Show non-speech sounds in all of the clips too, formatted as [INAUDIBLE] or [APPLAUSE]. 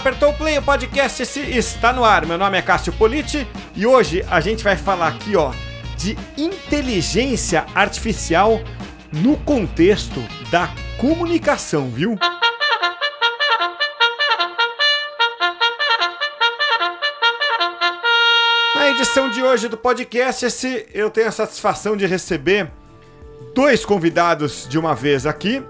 apertou o play, o podcast esse está no ar. Meu nome é Cássio Politi e hoje a gente vai falar aqui, ó, de inteligência artificial no contexto da comunicação, viu? Na edição de hoje do podcast esse, eu tenho a satisfação de receber dois convidados de uma vez aqui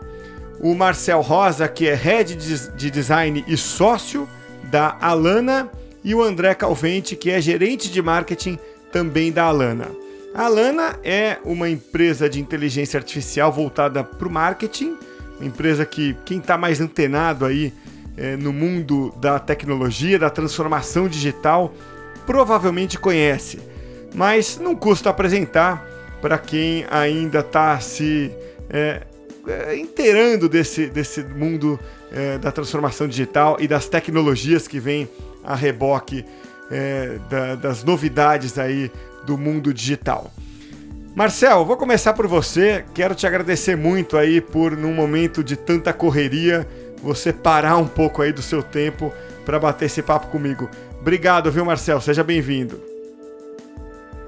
o Marcel Rosa, que é head de design e sócio da Alana, e o André Calvente, que é gerente de marketing também da Alana. A Alana é uma empresa de inteligência artificial voltada para o marketing, uma empresa que quem está mais antenado aí é, no mundo da tecnologia, da transformação digital, provavelmente conhece. Mas não custa apresentar para quem ainda está se é, é, inteirando desse, desse mundo é, da transformação digital e das tecnologias que vêm a reboque é, da, das novidades aí do mundo digital. Marcel, vou começar por você. Quero te agradecer muito aí por, num momento de tanta correria, você parar um pouco aí do seu tempo para bater esse papo comigo. Obrigado, viu, Marcel? Seja bem-vindo.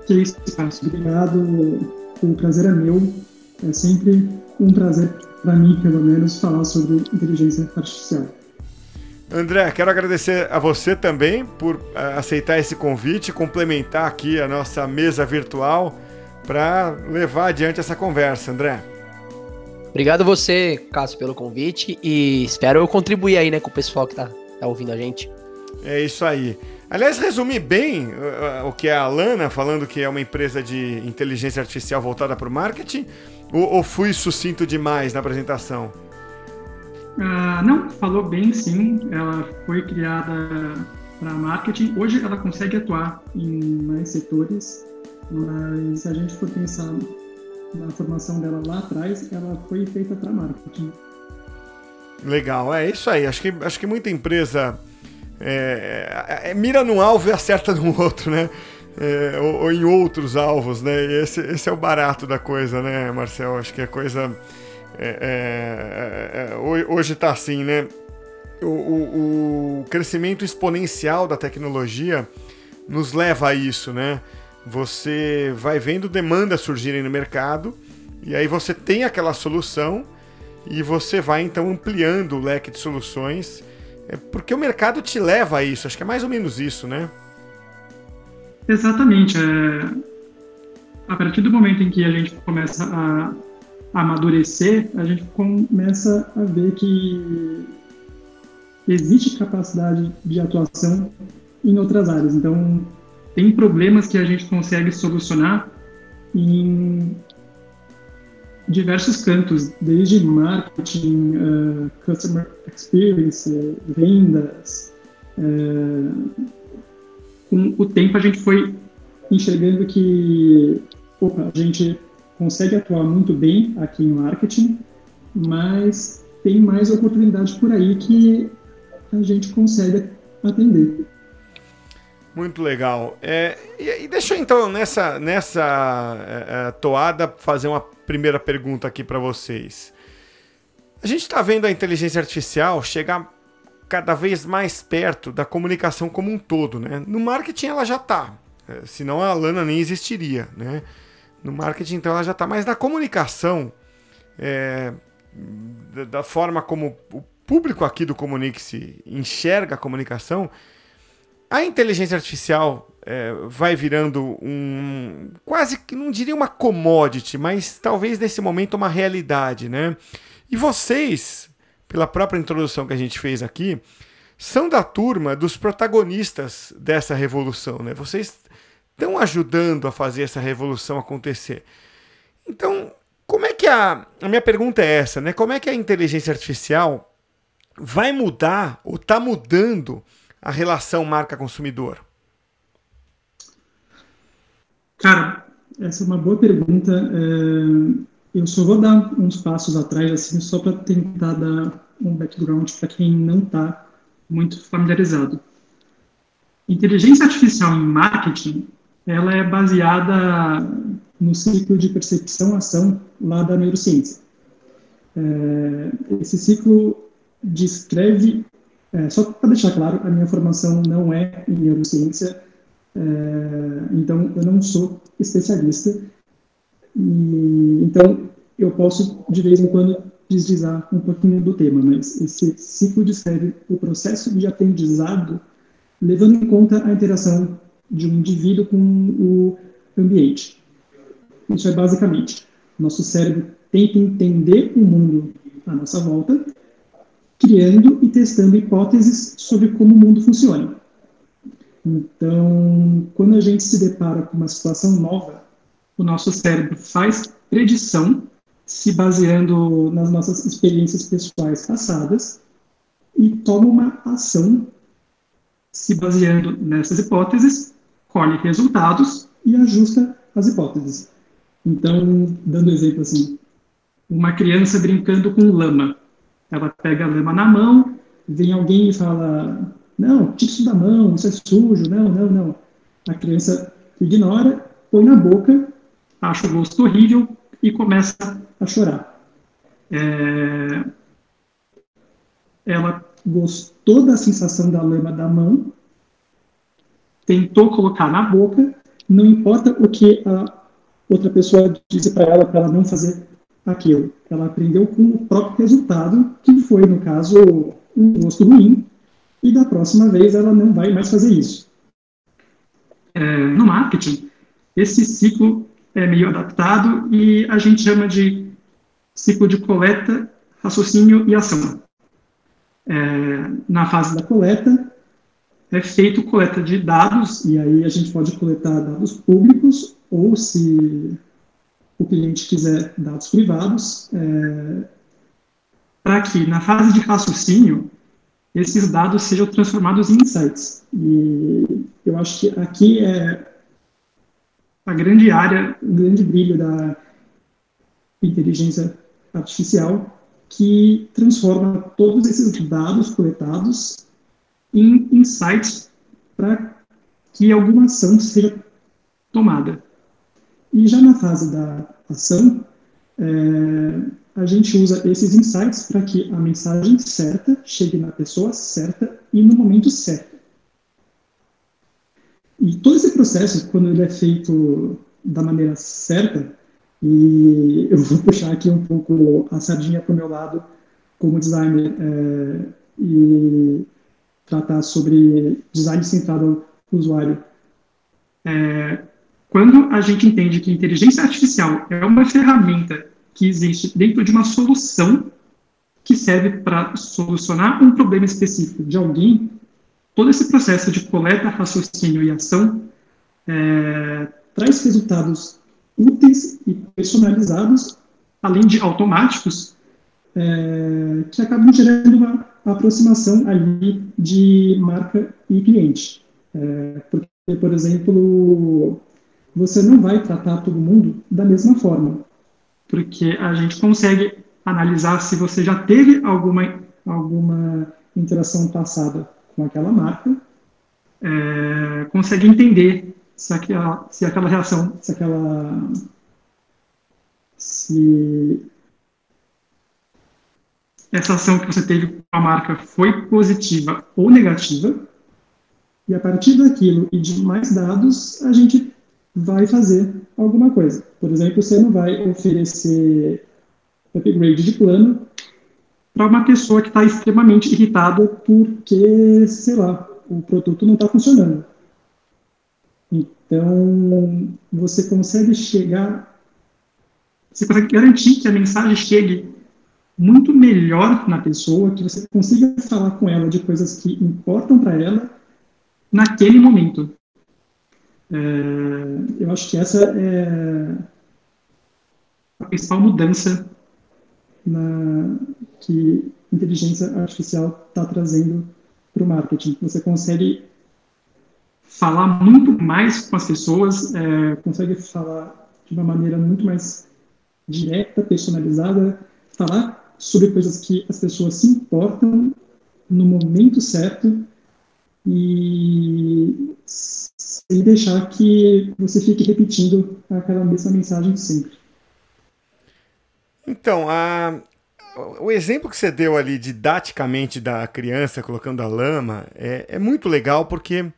Que isso, Obrigado. O prazer é meu. É sempre um prazer para mim, pelo menos, falar sobre inteligência artificial. André, quero agradecer a você também por uh, aceitar esse convite, complementar aqui a nossa mesa virtual para levar adiante essa conversa, André. Obrigado a você, Cássio, pelo convite e espero eu contribuir aí, né, com o pessoal que está tá ouvindo a gente. É isso aí. Aliás, resumir bem uh, o que é a Lana, falando que é uma empresa de inteligência artificial voltada para o marketing, ou, ou fui sucinto demais na apresentação? Uh, não, falou bem sim. Ela foi criada para marketing. Hoje ela consegue atuar em mais setores, mas se a gente for pensar na formação dela lá atrás, ela foi feita para marketing. Legal, é isso aí. Acho que, acho que muita empresa é, é, é mira num alvo e acerta no [LAUGHS] outro, né? é, ou, ou, em outros alvos, né? E esse, esse é o barato da coisa, né, Marcel? Acho que a coisa é, é, é hoje está assim, né? O, o, o, crescimento exponencial da tecnologia nos leva a isso, né? Você vai vendo demandas surgirem no mercado e aí você tem aquela solução e você vai então ampliando o leque de soluções, porque o mercado te leva a isso. Acho que é mais ou menos isso, né? Exatamente. É... A partir do momento em que a gente começa a amadurecer, a gente começa a ver que existe capacidade de atuação em outras áreas. Então, tem problemas que a gente consegue solucionar em diversos cantos, desde marketing, uh, customer experience, vendas, uh, com o tempo a gente foi enxergando que opa, a gente consegue atuar muito bem aqui em marketing, mas tem mais oportunidades por aí que a gente consegue atender. Muito legal. É, e, e, deixa eu então, nessa, nessa é, é toada, fazer uma primeira pergunta aqui para vocês. A gente está vendo a inteligência artificial chegar cada vez mais perto da comunicação como um todo, né? No marketing ela já está, é, senão a Lana nem existiria, né? No marketing então ela já está, mas na comunicação, é, da forma como o público aqui do Comunique-se enxerga a comunicação, a inteligência artificial é, vai virando um quase que não diria uma commodity, mas talvez nesse momento uma realidade, né? E vocês, pela própria introdução que a gente fez aqui, são da turma dos protagonistas dessa revolução. Né? Vocês estão ajudando a fazer essa revolução acontecer. Então, como é que a. A minha pergunta é essa, né? Como é que a inteligência artificial vai mudar ou está mudando a relação marca-consumidor? Cara, essa é uma boa pergunta. É... Eu só vou dar uns passos atrás, assim, só para tentar dar um background para quem não está muito familiarizado. Inteligência artificial em marketing, ela é baseada no ciclo de percepção-ação lá da neurociência. É, esse ciclo descreve É, só para deixar claro, a minha formação não é em neurociência, é, então eu não sou especialista. E, então eu posso, de vez em quando, deslizar um pouquinho do tema, mas esse ciclo descreve o processo de aprendizado levando em conta a interação de um indivíduo com o ambiente. Isso é basicamente, nosso cérebro tenta entender o mundo à nossa volta, criando e testando hipóteses sobre como o mundo funciona. Então, quando a gente se depara com uma situação nova, o nosso cérebro faz predição se baseando nas nossas experiências pessoais passadas e toma uma ação se baseando nessas hipóteses, colhe resultados e ajusta as hipóteses. Então, dando exemplo assim, uma criança brincando com lama. Ela pega a lama na mão, vem alguém e fala: Não, tira isso da mão, isso é sujo, não, não, não. A criança ignora, põe na boca, acha o gosto horrível e começa a chorar. É... Ela gostou da sensação da lama da mão, tentou colocar na boca, não importa o que a outra pessoa disse para ela para ela não fazer aquilo. Ela aprendeu com o próprio resultado, que foi, no caso, um gosto ruim, e da próxima vez ela não vai mais fazer isso. É, no marketing, esse ciclo é meio adaptado e a gente chama de ciclo de coleta, raciocínio e ação. É, na fase da coleta, é feito coleta de dados, e aí a gente pode coletar dados públicos, ou se o cliente quiser dados privados, é, para que na fase de raciocínio esses dados sejam transformados em insights. E eu acho que aqui é a grande área, o grande brilho da inteligência artificial que transforma todos esses dados coletados em insights para que alguma ação seja tomada. E já na fase da ação, é, a gente usa esses insights para que a mensagem certa chegue na pessoa certa e no momento certo. E todo esse processo, quando ele é feito da maneira certa, e eu vou [LAUGHS] puxar aqui um pouco a sardinha para o meu lado como designer, é, e tratar sobre design centrado no usuário. É, quando a gente entende que inteligência artificial é uma ferramenta que existe dentro de uma solução que serve para solucionar um problema específico de alguém, todo esse processo de coleta, raciocínio e ação é, traz resultados úteis e personalizados, além de automáticos, é, que acabam gerando uma aproximação ali de marca e cliente. É, porque, por exemplo, você não vai tratar todo mundo da mesma forma, porque a gente consegue analisar se você já teve alguma, alguma interação passada com aquela marca, é, consegue entender se aquela, se aquela reação, se aquela se essa ação que você teve com a marca foi positiva ou negativa, e a partir daquilo e de mais dados, a gente vai fazer alguma coisa. Por exemplo, você não vai oferecer upgrade de plano para uma pessoa que está extremamente irritada porque, sei lá, o produto não está funcionando. Então, você consegue chegar, você consegue garantir que a mensagem chegue muito melhor na pessoa, que você consiga falar com ela de coisas que importam para ela naquele momento. É, eu acho que essa é a principal mudança na, que inteligência artificial está trazendo para o marketing. Você consegue falar muito mais com as pessoas, é, consegue falar de uma maneira muito mais direta, personalizada, falar sobre coisas que as pessoas se importam no momento certo e sem deixar que você fique repetindo aquela mesma mensagem sempre. Então, a, o exemplo que você deu ali didaticamente da criança colocando a lama é, é muito legal porque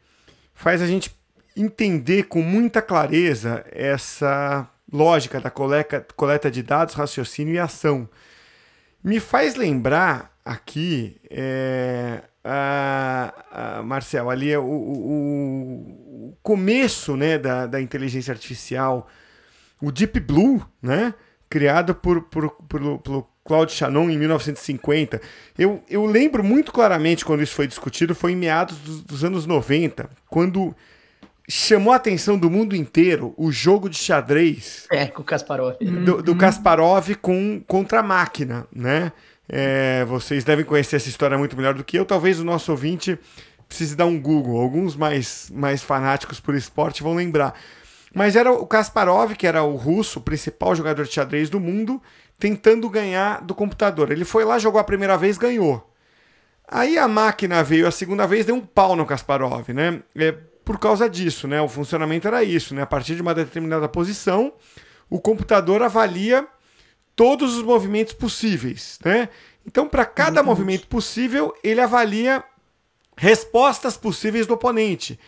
faz a gente entender com muita clareza essa lógica da coleta, coleta de dados, raciocínio e ação. Me faz lembrar aqui, é, a, a Marcel, ali é o, o, o começo né, da, da inteligência artificial, o Deep Blue, né, criado por, por, por, por Claude Shannon em 1950. Eu, eu lembro muito claramente quando isso foi discutido, foi em meados dos, dos anos 90, quando chamou a atenção do mundo inteiro o jogo de xadrez. É, com o Kasparov. Do, do Kasparov com, contra a máquina, né? É, vocês devem conhecer essa história muito melhor do que eu. Talvez o nosso ouvinte precise dar um Google. Alguns mais, mais fanáticos por esporte vão lembrar. Mas era o Kasparov, que era o russo, o principal jogador de xadrez do mundo, tentando ganhar do computador. Ele foi lá, jogou a primeira vez, ganhou. Aí a máquina veio a segunda vez, deu um pau no Kasparov, né? É, por causa disso, né? O funcionamento era isso, né? A partir de uma determinada posição, o computador avalia todos os movimentos possíveis, né? Então, para cada Exatamente. movimento possível, ele avalia respostas possíveis do oponente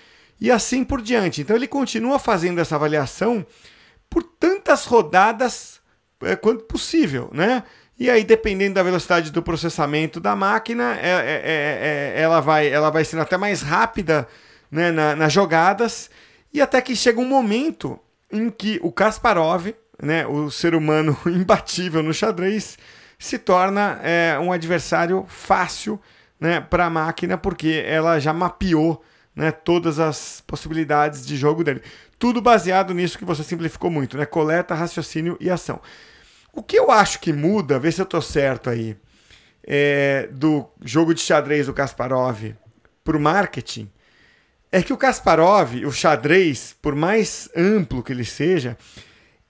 e assim por diante. Então, ele continua fazendo essa avaliação por tantas rodadas é, quanto possível, né? E aí, dependendo da velocidade do processamento da máquina, é, é, é, é ela, vai, ela vai sendo até mais rápida né, na, nas jogadas, e até que chega um momento em que o Kasparov, né, o ser humano [LAUGHS] imbatível no xadrez, se torna é, um adversário fácil né, para a máquina, porque ela já mapeou né, todas as possibilidades de jogo dele. Tudo baseado nisso que você simplificou muito, né? Coleta, raciocínio e ação. O que eu acho que muda, vê se eu estou certo aí, é, do jogo de xadrez do Kasparov para o marketing, é que o Kasparov, o xadrez, por mais amplo que ele seja,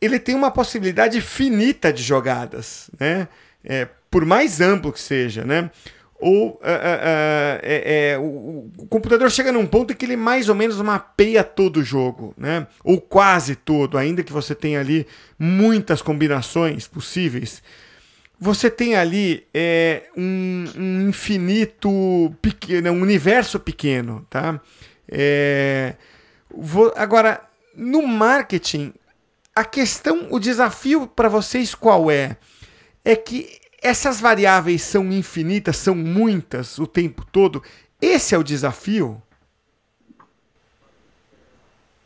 ele tem uma possibilidade finita de jogadas, né? É, por mais amplo que seja, né? Ou uh, uh, uh, é, é, o, o, computador chega num ponto em que ele mais ou menos mapeia todo o jogo, né? Ou quase todo, ainda que você tenha ali muitas combinações possíveis. Você tem ali é, um, um infinito pequeno, um universo pequeno, tá? É, vou, agora, no marketing, a questão, o desafio para vocês qual é? É que essas variáveis são infinitas, são muitas o tempo todo. Esse é o desafio?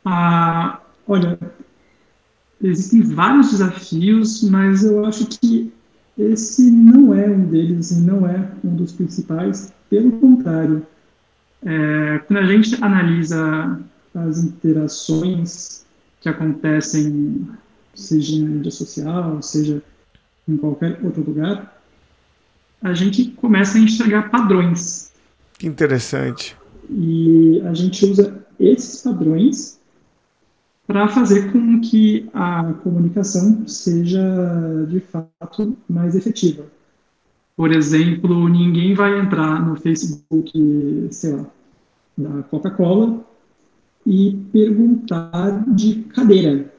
Ah, olha, existem vários desafios, mas eu acho que esse não é um deles, não é um dos principais. Pelo contrário, é, quando a gente analisa as interações que acontecem, seja na mídia social, seja em qualquer outro lugar, a gente começa a enxergar padrões. Que interessante. E a gente usa esses padrões para fazer com que a comunicação seja de fato mais efetiva. Por exemplo, ninguém vai entrar no Facebook, sei lá, da Coca-Cola e perguntar de cadeira,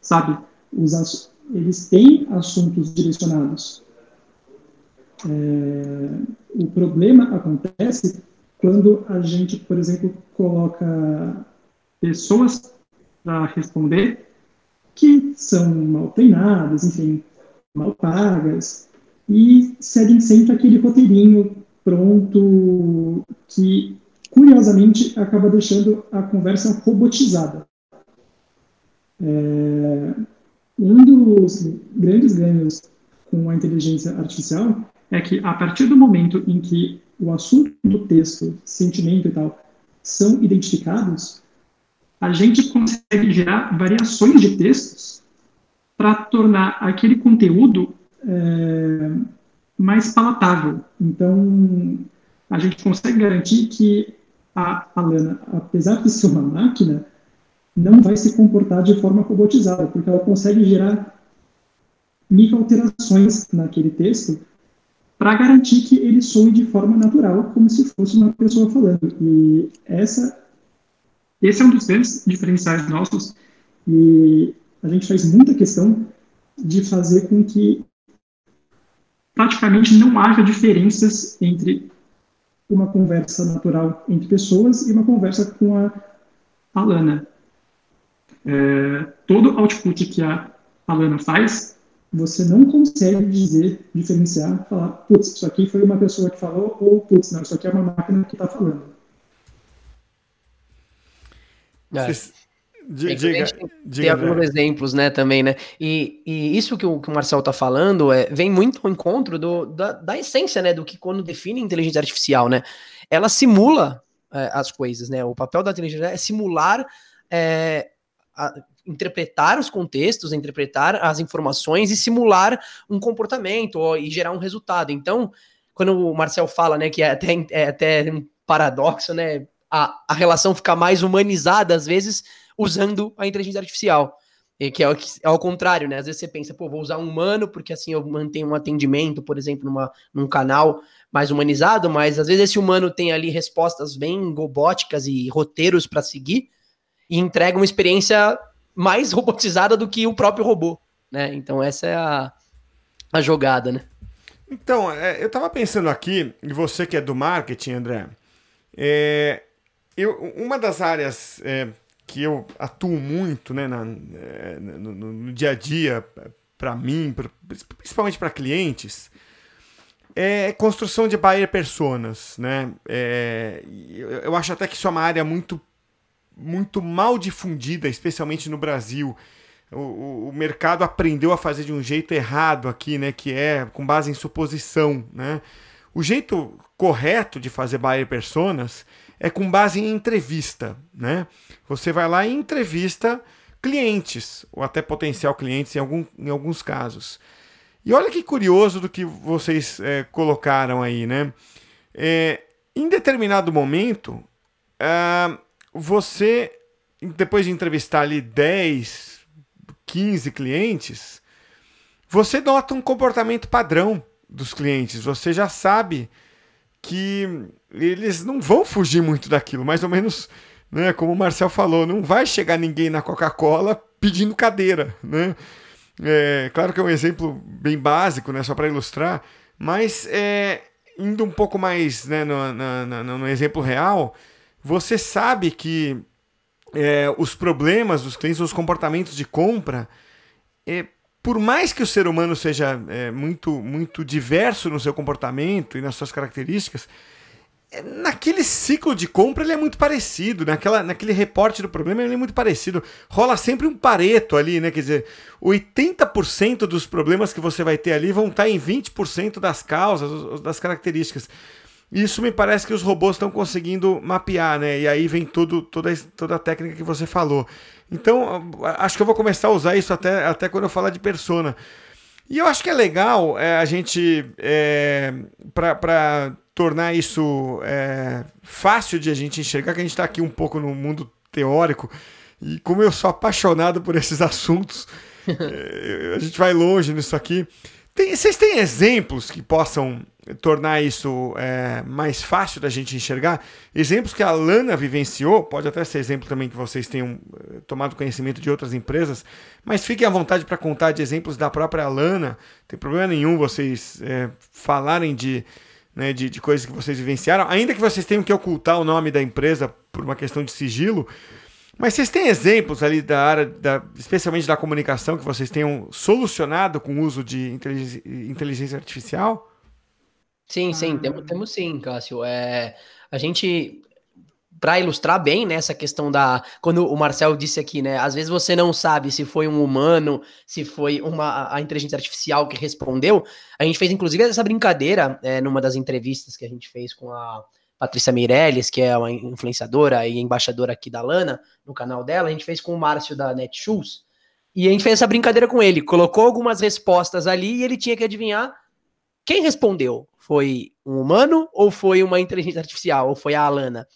sabe? Os, eles têm assuntos direcionados. É, o problema acontece quando a gente, por exemplo, coloca pessoas para responder que são mal treinadas, enfim, mal pagas, e seguem sempre aquele roteirinho pronto que, curiosamente, acaba deixando a conversa robotizada. É, um dos grandes ganhos com a inteligência artificial é que, a partir do momento em que o assunto do texto, sentimento e tal, são identificados, a gente consegue gerar variações de textos para tornar aquele conteúdo é, mais palatável. Então, a gente consegue garantir que a Alana, apesar de ser uma máquina, não vai se comportar de forma robotizada, porque ela consegue gerar micro-alterações naquele texto para garantir que ele soe de forma natural, como se fosse uma pessoa falando. E essa, esse é um dos grandes diferenciais nossos, e a gente faz muita questão de fazer com que praticamente não haja diferenças entre uma conversa natural entre pessoas e uma conversa com a Alana. É, todo output que a Alana faz, você não consegue dizer, diferenciar, falar, putz, isso aqui foi uma pessoa que falou, ou putz, não, isso aqui é uma máquina que está falando. É. Diga, tem alguns exemplos, né, também, né? E, e isso que o, que o Marcel tá falando é, vem muito ao encontro do, da, da essência, né, do que quando define inteligência artificial, né? Ela simula é, as coisas, né? O papel da inteligência é simular, é, a, interpretar os contextos, interpretar as informações e simular um comportamento ó, e gerar um resultado. Então, quando o Marcel fala, né, que é até, é até um paradoxo, né? A, a relação fica mais humanizada, às vezes, usando a inteligência artificial. Que é, o, é ao contrário, né? Às vezes você pensa, pô, vou usar um humano porque assim eu mantenho um atendimento, por exemplo, numa, num canal mais humanizado, mas às vezes esse humano tem ali respostas bem robóticas e roteiros para seguir e entrega uma experiência mais [LAUGHS] robotizada do que o próprio robô, né? Então essa é a, a jogada, né? Então, é, eu estava pensando aqui, e você que é do marketing, André, é, eu, uma das áreas é, que eu atuo muito né, na, é, no, no, dia a dia, para mim, pra, principalmente para clientes, é construção de buyer personas. Né? É, eu, eu acho até que isso é uma área muito, muito mal difundida, especialmente no Brasil. O, o, mercado aprendeu a fazer de um jeito errado aqui, né? Que é com base em suposição, né? O jeito correto de fazer buyer personas é com base em entrevista, né? Você vai lá e entrevista clientes, ou até potencial clientes em, algum, em alguns casos. E olha que curioso do que vocês é, colocaram aí, né? É, em determinado momento, é, você, depois de entrevistar ali 10, 15 clientes, você nota um comportamento padrão dos clientes. Você já sabe que eles não vão fugir muito daquilo, mais ou menos, né, como o Marcel falou, não vai chegar ninguém na Coca-Cola pedindo cadeira, né? É, claro que é um exemplo bem básico, né, só para ilustrar, mas é, indo um pouco mais né, no, no, no exemplo real, você sabe que é, os problemas dos clientes, os comportamentos de compra, é, por mais que o ser humano seja é, muito, muito diverso no seu comportamento e nas suas características, é, naquele ciclo de compra ele é muito parecido, naquela, naquele reporte do problema ele é muito parecido. Rola sempre um pareto ali, né? Quer dizer, 80% dos problemas que você vai ter ali vão estar em 20% das causas, das características. Isso me parece que os robôs estão conseguindo mapear, né? E aí vem tudo, toda, toda a técnica que você falou. Então, acho que eu vou começar a usar isso até, até quando eu falar de persona. E eu acho que é legal é, a gente, é, para tornar isso é, fácil de a gente enxergar, que a gente está aqui um pouco no mundo teórico, e como eu sou apaixonado por esses [LAUGHS] assuntos, é, a gente vai longe nisso aqui. Tem, vocês têm exemplos que possam tornar isso é, mais fácil da gente enxergar. Exemplos que a Lana vivenciou, pode até ser exemplo também que vocês tenham eh, tomado conhecimento de outras empresas, mas fiquem à vontade para contar de exemplos da própria Lana. Tem problema nenhum vocês é, falarem de, né, de, de coisas que vocês vivenciaram, ainda que vocês tenham que ocultar o nome da empresa por uma questão de sigilo. Mas vocês têm exemplos ali da área, da, especialmente da comunicação, que vocês tenham solucionado com o uso de inteligência, inteligência artificial? Sim, sim, temos, ah. temos sim, Cássio. É, a gente, para ilustrar bem né, essa questão da. Quando o Marcel disse aqui, né? Às vezes você não sabe se foi um humano, se foi uma, a inteligência artificial que respondeu. A gente fez, inclusive, essa brincadeira é, numa das entrevistas que a gente fez com a Patrícia Meirelles, que é uma influenciadora e embaixadora aqui da Lana, no canal dela. A gente fez com o Márcio da Netshoes. E a gente fez essa brincadeira com ele. Colocou algumas respostas ali e ele tinha que adivinhar quem respondeu? Foi um humano ou foi uma inteligência artificial? Ou foi a Alana?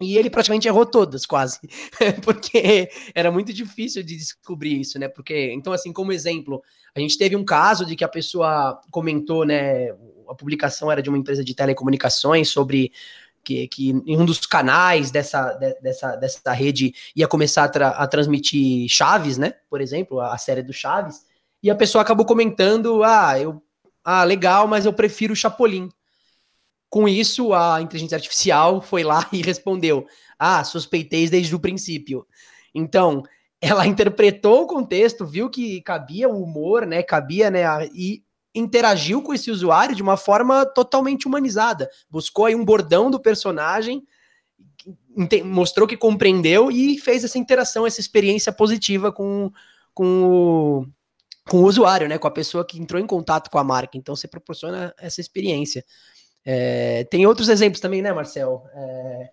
E ele praticamente errou todas, quase. [LAUGHS] Porque era muito difícil de descobrir isso, né? Porque, então, assim, como exemplo, a gente teve um caso de que a pessoa comentou, né? A publicação era de uma empresa de telecomunicações sobre que, que em um dos canais dessa, dessa, dessa rede ia começar a, tra a transmitir Chaves, né? Por exemplo, a, a série do Chaves. E a pessoa acabou comentando: ah, eu Ah, legal, mas eu prefiro o Chapolin. Com isso, a inteligência artificial foi lá [LAUGHS] e respondeu: Ah, suspeitei desde o princípio. Então, ela interpretou o contexto, viu que cabia o humor, né? Cabia, né? E interagiu com esse usuário de uma forma totalmente humanizada. Buscou aí um bordão do personagem, mostrou que compreendeu e fez essa interação, essa experiência positiva com, com o, com o usuário, né? Com a pessoa que entrou em contato com a marca. Então você proporciona essa experiência. É, tem outros exemplos também, né, Marcel? É...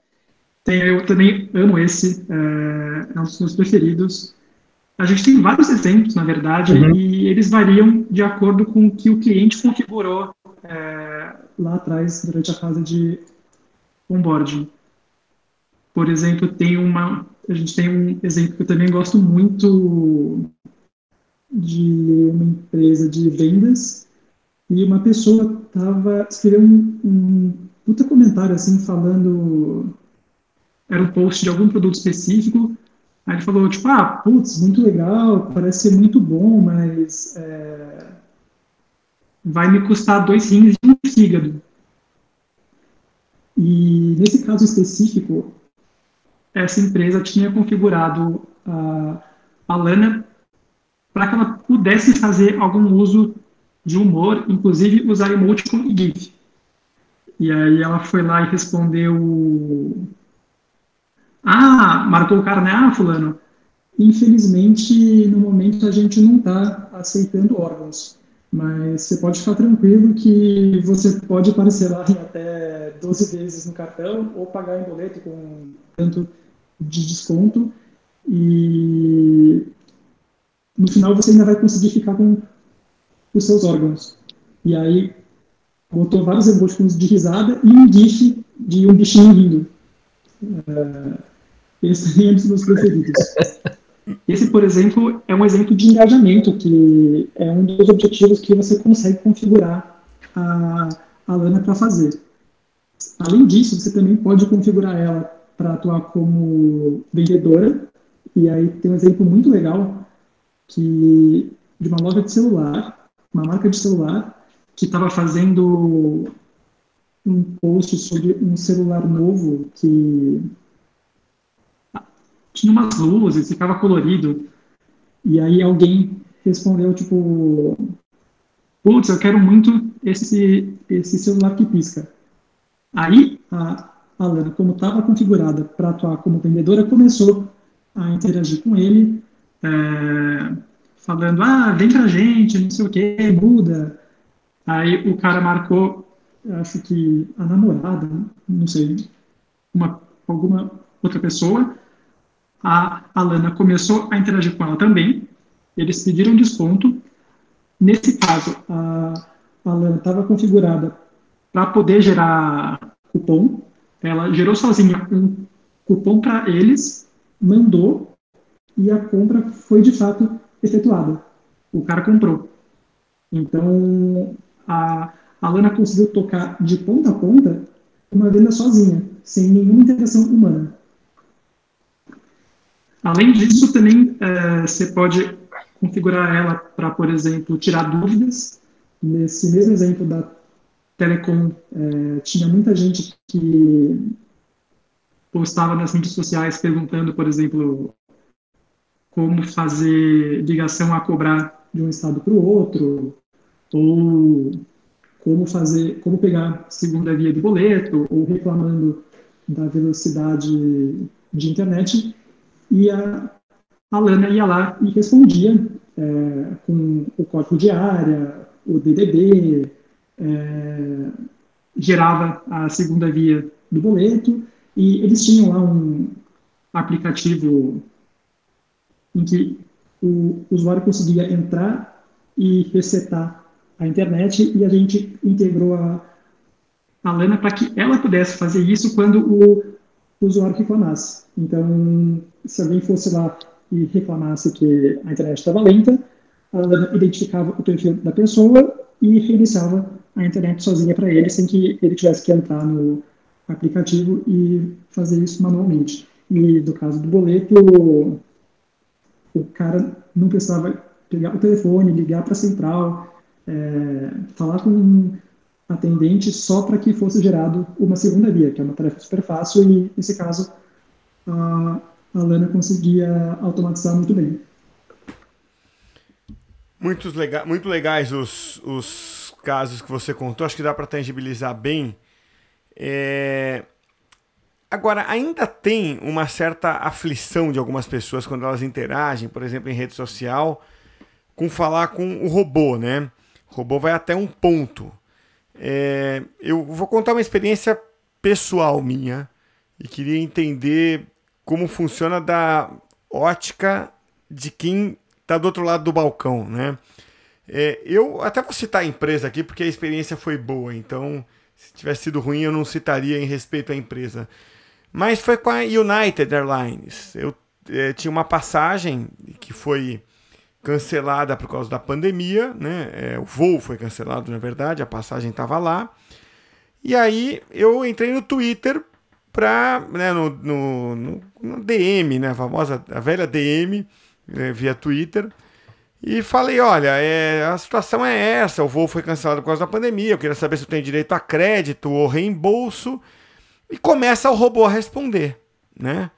Tem, eu também amo esse, é, é um dos meus preferidos. A gente tem vários exemplos, na verdade, uhum. e eles variam de acordo com o que o cliente configurou é, lá atrás, durante a fase de onboarding. Por exemplo, tem uma, a gente tem um exemplo que eu também gosto muito de uma empresa de vendas e uma pessoa tava escreveu um, um puta comentário assim falando era um post de algum produto específico Aí ele falou, tipo, ah, putz, muito legal, parece ser muito bom, mas é, vai me custar dois rins e um fígado. E nesse caso específico, essa empresa tinha configurado a, a Lana para que ela pudesse fazer algum uso de humor, inclusive usar emoticon e GIF. E aí ela foi lá e respondeu ah, marcou o cara, né? Ah, fulano. Infelizmente, no momento a gente não está aceitando órgãos, mas você pode ficar tranquilo que você pode parcelar em até 12 vezes no cartão ou pagar em boleto com tanto de desconto e no final você ainda vai conseguir ficar com os seus órgãos. E aí botou vários emojis de risada e um gif de um bichinho rindo. Uh, esse é um dos meus preferidos. Esse, por exemplo, é um exemplo de engajamento, que é um dos objetivos que você consegue configurar a, a Lana para fazer. Além disso, você também pode configurar ela para atuar como vendedora, e aí tem um exemplo muito legal que de uma loja de celular, uma marca de celular, que estava fazendo um post sobre um celular novo que tinha umas luzes, ficava colorido. E aí alguém respondeu, tipo, putz, eu quero muito esse, esse celular que pisca. Aí a Alana, como estava configurada para atuar como vendedora, começou a interagir com ele, é, falando, ah, vem pra gente, não sei o que, muda. Aí o cara marcou, acho que a namorada, não sei, uma, alguma outra pessoa, a Alana começou a interagir com ela também, eles pediram desconto. Nesse caso, a Alana estava configurada para poder gerar cupom, ela gerou sozinha um cupom para eles, mandou e a compra foi de fato efetuada. O cara comprou. Então, a Alana conseguiu tocar de ponta a ponta uma venda sozinha, sem nenhuma interação humana. Além disso, também é, você pode configurar ela para, por exemplo, tirar dúvidas. Nesse mesmo exemplo da Telecom, é, tinha muita gente que postava nas mídias sociais perguntando, por exemplo, como fazer ligação a cobrar de um estado para o outro, ou como fazer, como pegar segunda via de boleto, ou reclamando da velocidade de internet. E a, a Lana ia lá e respondia é, com o código de área, o DDB, é, gerava a segunda via do boleto, e eles tinham lá um aplicativo em que o usuário conseguia entrar e resetar a internet, e a gente integrou a, a Lana para que ela pudesse fazer isso quando o usuário reclamasse. Então, se alguém fosse lá e reclamasse que a internet estava lenta, ela identificava o perfil da pessoa e reiniciava a internet sozinha para ele, sem que ele tivesse que entrar no aplicativo e fazer isso manualmente. E no caso do boleto, o cara não precisava pegar o telefone, ligar para a central, é, falar com um atendente só para que fosse gerado uma segunda via, que é uma tarefa super fácil e, nesse caso, a, a Lana conseguia automatizar muito bem. Muitos lega muito legais os, os casos que você contou, acho que dá para tangibilizar bem. É... Agora, ainda tem uma certa aflição de algumas pessoas quando elas interagem, por exemplo, em rede social, com falar com o robô, né? O robô vai até um ponto. É... Eu vou contar uma experiência pessoal minha e queria entender como funciona da ótica de quem está do outro lado do balcão, né? É, eu até vou citar a empresa aqui porque a experiência foi boa, então se tivesse sido ruim eu não citaria em respeito à empresa. Mas foi com a United Airlines. Eu é, tinha uma passagem que foi cancelada por causa da pandemia, né? É, o voo foi cancelado, na verdade, a passagem estava lá. E aí eu entrei no Twitter para, né, no, no, no, no, DM, né, a famosa, a velha DM, né, via Twitter, e falei, olha, é, a situação é essa, o voo foi cancelado por causa da pandemia, eu queria saber se eu tenho direito a crédito ou reembolso, e começa o robô a responder, né?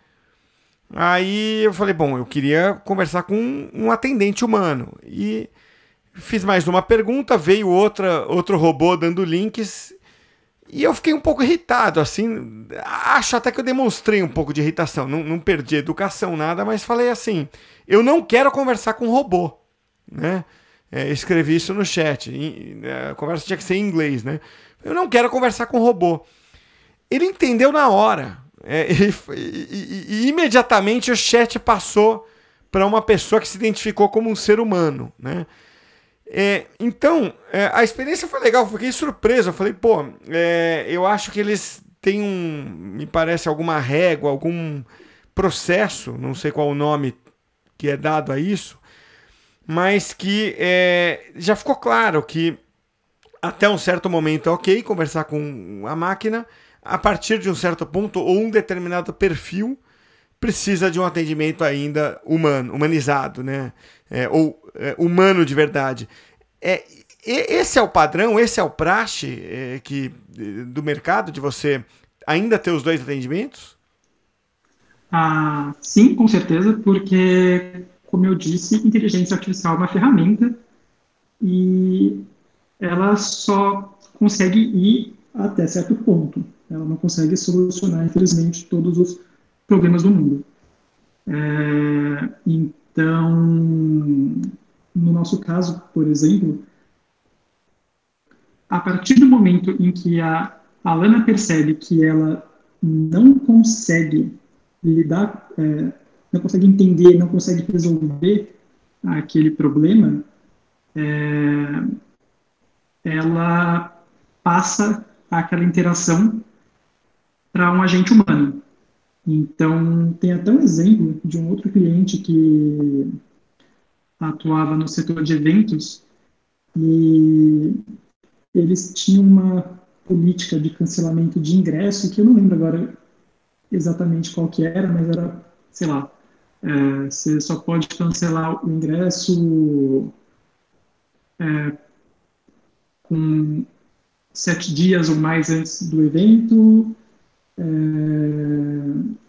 Aí eu falei, bom, eu queria conversar com um atendente humano, e fiz mais uma pergunta, veio outra, outro robô dando links, e eu fiquei um pouco irritado, assim. Acho até que eu demonstrei um pouco de irritação. Não, não perdi educação, nada, mas falei assim: eu não quero conversar com robô. Né? É, escrevi isso no chat. A conversa tinha que ser em inglês, né? Eu não quero conversar com robô. Ele entendeu na hora. É, [LAUGHS] e, e, e, imediatamente o chat passou para uma pessoa que se identificou como um ser humano, né? É, então, é, a experiência foi legal, fiquei surpreso. Eu falei, pô, é, eu acho que eles têm um, me parece, alguma régua, algum processo, não sei qual o nome que é dado a isso, mas que é, já ficou claro que até um certo momento é ok conversar com a máquina, a partir de um certo ponto ou um determinado perfil precisa de um atendimento ainda humano, humanizado, né? É, ou é, humano de verdade. É, esse é o padrão, esse é o praxe é, que, do mercado, de você ainda ter os dois atendimentos? Ah, sim, com certeza, porque, como eu disse, inteligência artificial é uma ferramenta e ela só consegue ir até certo ponto. Ela não consegue solucionar, infelizmente, todos os problemas do mundo. É, então, no nosso caso, por exemplo, a partir do momento em que a Alana percebe que ela não consegue lidar, é, não consegue entender, não consegue resolver aquele problema, é, ela passa aquela interação para um agente humano. Então, tem até um exemplo de um outro cliente que atuava no setor de eventos e eles tinham uma política de cancelamento de ingresso que eu não lembro agora exatamente qual que era, mas era, sei lá, é, você só pode cancelar o ingresso é, com sete dias ou mais antes do evento, é,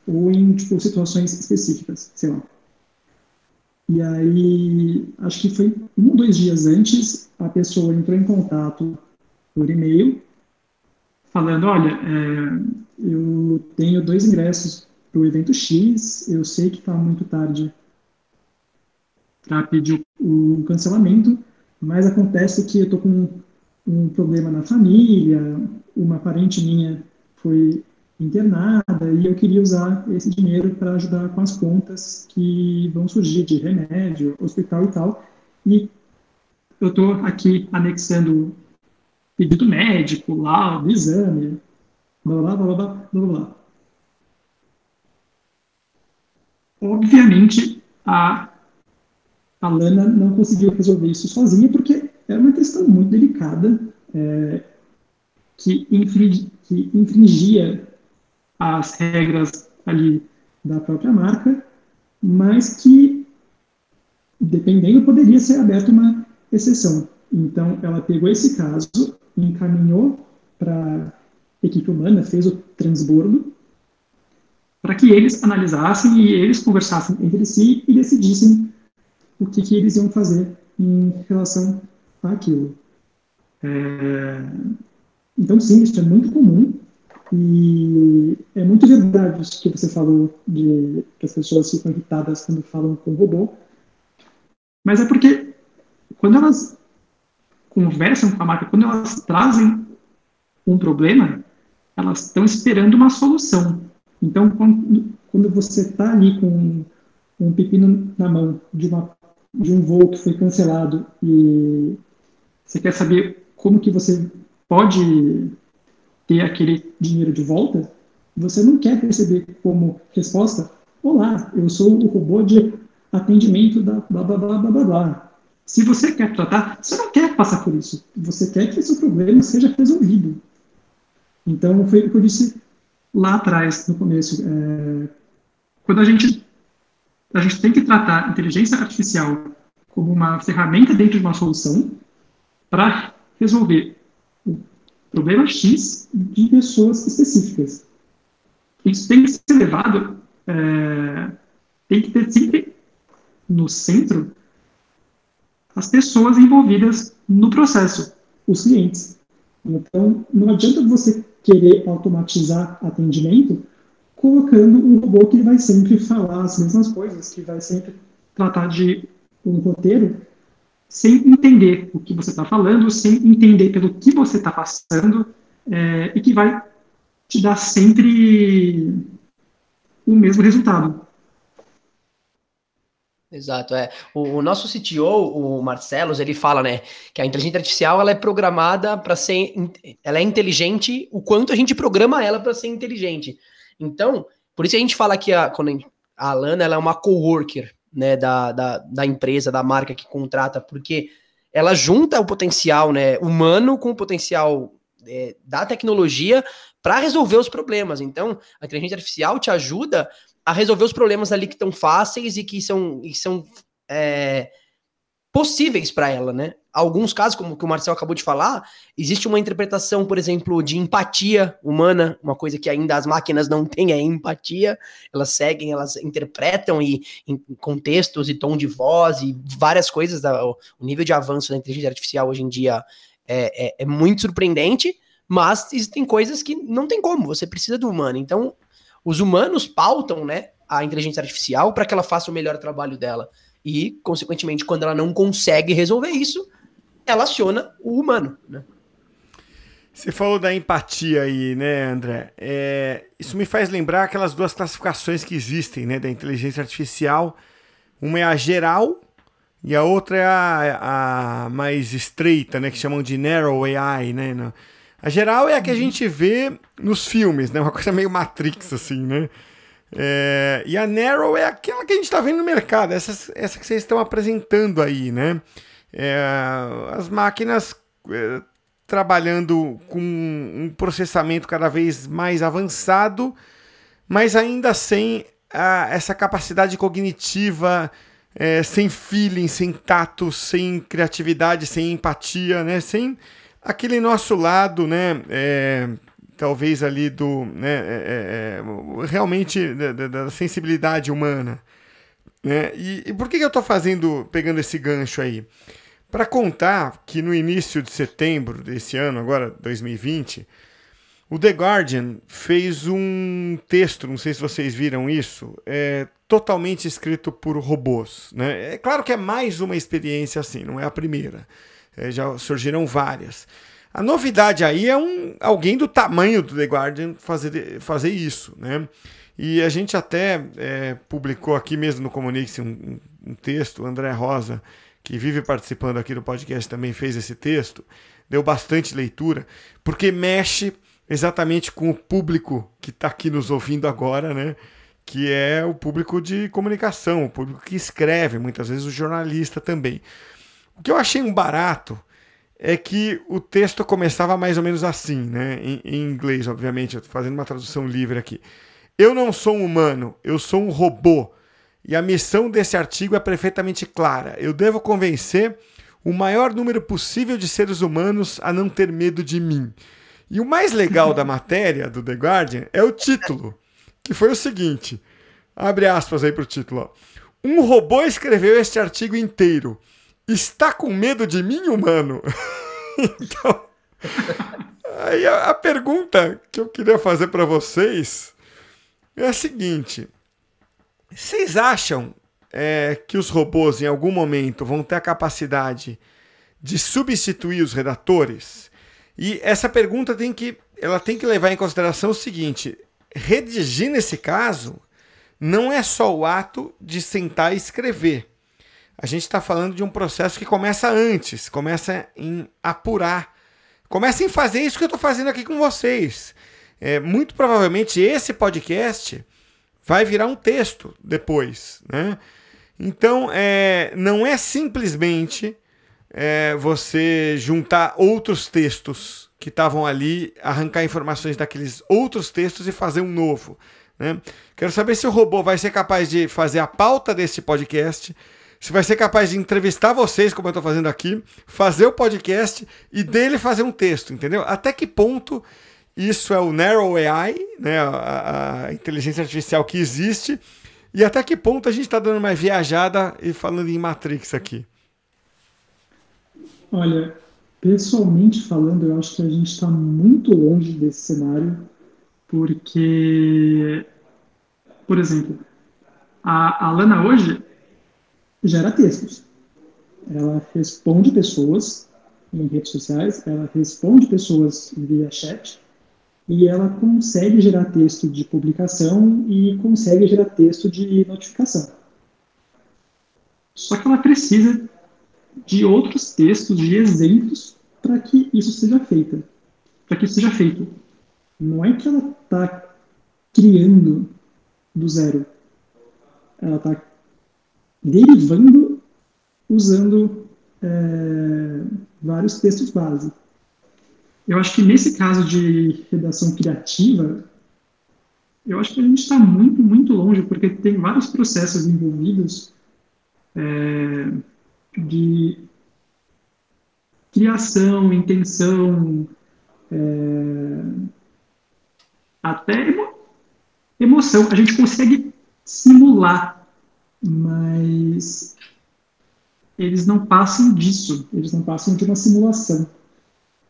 ou em tipo, situações específicas, sei lá. E aí, acho que foi um ou dois dias antes, a pessoa entrou em contato por e-mail, falando: Olha, é, eu tenho dois ingressos para o evento X, eu sei que está muito tarde para pedir o, cancelamento, mas acontece que eu estou com um problema na família, uma parente minha foi internada e eu queria usar esse dinheiro para ajudar com as contas que vão surgir de remédio, hospital e tal. E eu estou aqui anexando pedido médico, laudo, exame, blá blá blá blá blá blá. Obviamente, a, a Lana não conseguiu resolver isso sozinha, porque é uma questão muito delicada, é, que, que infringia as regras ali da própria marca, mas que, dependendo, poderia ser aberta uma exceção. Então, ela pegou esse caso, encaminhou para a equipe humana, fez o transbordo, para que eles analisassem e eles conversassem entre si e decidissem o que, que eles iam fazer em relação àquilo. É... Então, sim, isso é muito comum e é muito verdade isso que você falou de que as pessoas ficam irritadas quando falam com o robô, mas é porque quando elas conversam com a marca, quando elas trazem um problema, elas estão esperando uma solução. Então, quando, quando você está ali com um pepino na mão de, uma, de um voo que foi cancelado e você quer saber como que você pode ter aquele dinheiro de volta, você não quer receber como resposta: Olá, eu sou o robô de atendimento da blá blá blá blá blá blá. Se você quer tratar, você não quer passar por isso. Você quer que seu problema seja resolvido. Então, foi o que eu disse lá atrás, no começo. É, quando a gente, a gente tem que tratar inteligência artificial como uma ferramenta dentro de uma solução para resolver problema X de pessoas específicas. Isso tem que ser levado, é, tem que ter sempre no centro as pessoas envolvidas no processo, os clientes. Então, não adianta você querer automatizar atendimento colocando um robô que vai sempre falar as mesmas coisas, que vai sempre tratar de um roteiro sem entender o que você está falando, sem entender pelo que você está passando, é, e que vai te dar sempre o mesmo resultado. Exato, é. O, o, nosso CTO, o Marcelos, ele fala, né, que a inteligência artificial ela é programada para ser, ela é inteligente o quanto a gente programa ela para ser inteligente. Então, por isso a gente fala que a, quando a Alana ela é uma coworker, né, da, da, da empresa, da marca que contrata, porque ela junta o potencial, né, humano com o potencial é, da tecnologia para resolver os problemas. Então, a inteligência artificial te ajuda a resolver os problemas ali que estão fáceis e que são, e são é, possíveis para ela, né? Alguns casos, como que o Marcel acabou de falar, existe uma interpretação, por exemplo, de empatia humana, uma coisa que ainda as máquinas não têm é empatia. Elas seguem, elas interpretam e em contextos e tom de voz e várias coisas. O nível de avanço da inteligência artificial hoje em dia é, é, é muito surpreendente, mas existem coisas que não tem como. Você precisa do humano. Então, os humanos pautam, né, a inteligência artificial para que ela faça o melhor trabalho dela. E, consequentemente, quando ela não consegue resolver isso, ela aciona o humano, né? Você falou da empatia aí, né, André? É, isso me faz lembrar aquelas duas classificações que existem, né, da inteligência artificial. Uma é a geral e a outra é a, a mais estreita, né, que chamam de narrow AI, né? A geral é a que a uhum. gente vê nos filmes, né? Uma coisa meio Matrix, assim, né? É, e a Narrow é aquela que a gente está vendo no mercado, essa, essa que vocês estão apresentando aí, né? É, as máquinas é, trabalhando com um processamento cada vez mais avançado, mas ainda sem a, essa capacidade cognitiva, é, sem feeling, sem tato, sem criatividade, sem empatia, né? Sem aquele nosso lado, né? Talvez ali do, né? É, é, é realmente da, da, sensibilidade humana. Né? E, e por que, que eu estou fazendo, pegando esse gancho aí? Para contar que no início de setembro desse ano, agora 2020, o The Guardian fez um texto, não sei se vocês viram isso, é, totalmente escrito por robôs. Né? É claro que é mais uma experiência assim, não é a primeira é, já surgiram várias. A novidade aí é um, alguém do tamanho do The Guardian fazer, fazer isso, né? E a gente até é, publicou aqui mesmo no Comunique um, um, texto, o André Rosa, que vive participando aqui do podcast, também fez esse texto, deu bastante leitura, porque mexe exatamente com o público que está aqui nos ouvindo agora, né? Que é o público de comunicação, o público que escreve, muitas vezes o jornalista também. O que eu achei um barato é que o texto começava mais ou menos assim, né? Em, em inglês, obviamente, eu tô fazendo uma tradução livre aqui. Eu não sou um humano, eu sou um robô. E a missão desse artigo é perfeitamente clara. Eu devo convencer o maior número possível de seres humanos a não ter medo de mim. E o mais legal da matéria do The Guardian é o título, que foi o seguinte: abre aspas aí pro título. Ó. Um robô escreveu este artigo inteiro. Está com medo de mim, humano? [LAUGHS] então, aí a, a pergunta que eu queria fazer para vocês é a seguinte: vocês acham é, que os robôs em algum momento vão ter a capacidade de substituir os redatores? E essa pergunta tem que, ela tem que levar em consideração o seguinte: redigir nesse caso não é só o ato de sentar e escrever. A gente está falando de um processo que começa antes, começa em apurar, começa em fazer isso que eu estou fazendo aqui com vocês. É, muito provavelmente esse podcast vai virar um texto depois, né? Então, é, não é simplesmente é, você juntar outros textos que estavam ali, arrancar informações daqueles outros textos e fazer um novo. Né? Quero saber se o robô vai ser capaz de fazer a pauta desse podcast, se vai ser capaz de entrevistar vocês, como eu estou fazendo aqui, fazer o podcast e dele fazer um texto, entendeu? Até que ponto isso é o Narrow AI, né, a, a inteligência artificial que existe, e até que ponto a gente está dando uma viajada e falando em Matrix aqui? Olha, pessoalmente falando, eu acho que a gente está muito longe desse cenário, porque, por exemplo, a, a Lana hoje gera textos. Ela responde pessoas em redes sociais, ela responde pessoas via chat, e ela consegue gerar texto de publicação e consegue gerar texto de notificação. Só que ela precisa de outros textos, de exemplos, para que isso seja feito. Para que isso seja feito. Não é que ela está criando do zero. Ela está derivando usando é, vários textos base. Eu acho que nesse caso de redação criativa, eu acho que a gente está muito, muito longe, porque tem vários processos envolvidos é, de criação, intenção, é, até emo emoção. A gente consegue simular, mas eles não passam disso, eles não passam de uma simulação.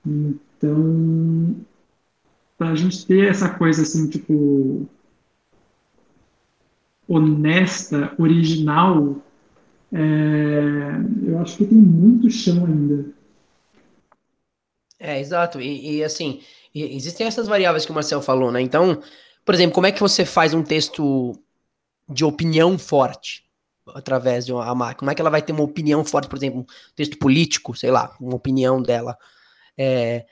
Então, para a gente ter essa coisa assim, tipo, honesta, original, é, eu acho que tem muito chão ainda. É, exato. E, e assim, existem essas variáveis que o Marcel falou, né? Então, por exemplo, como é que você faz um texto de opinião forte através de uma máquina? Como é que ela vai ter uma opinião forte, por exemplo, um texto político, sei lá, uma opinião dela? É,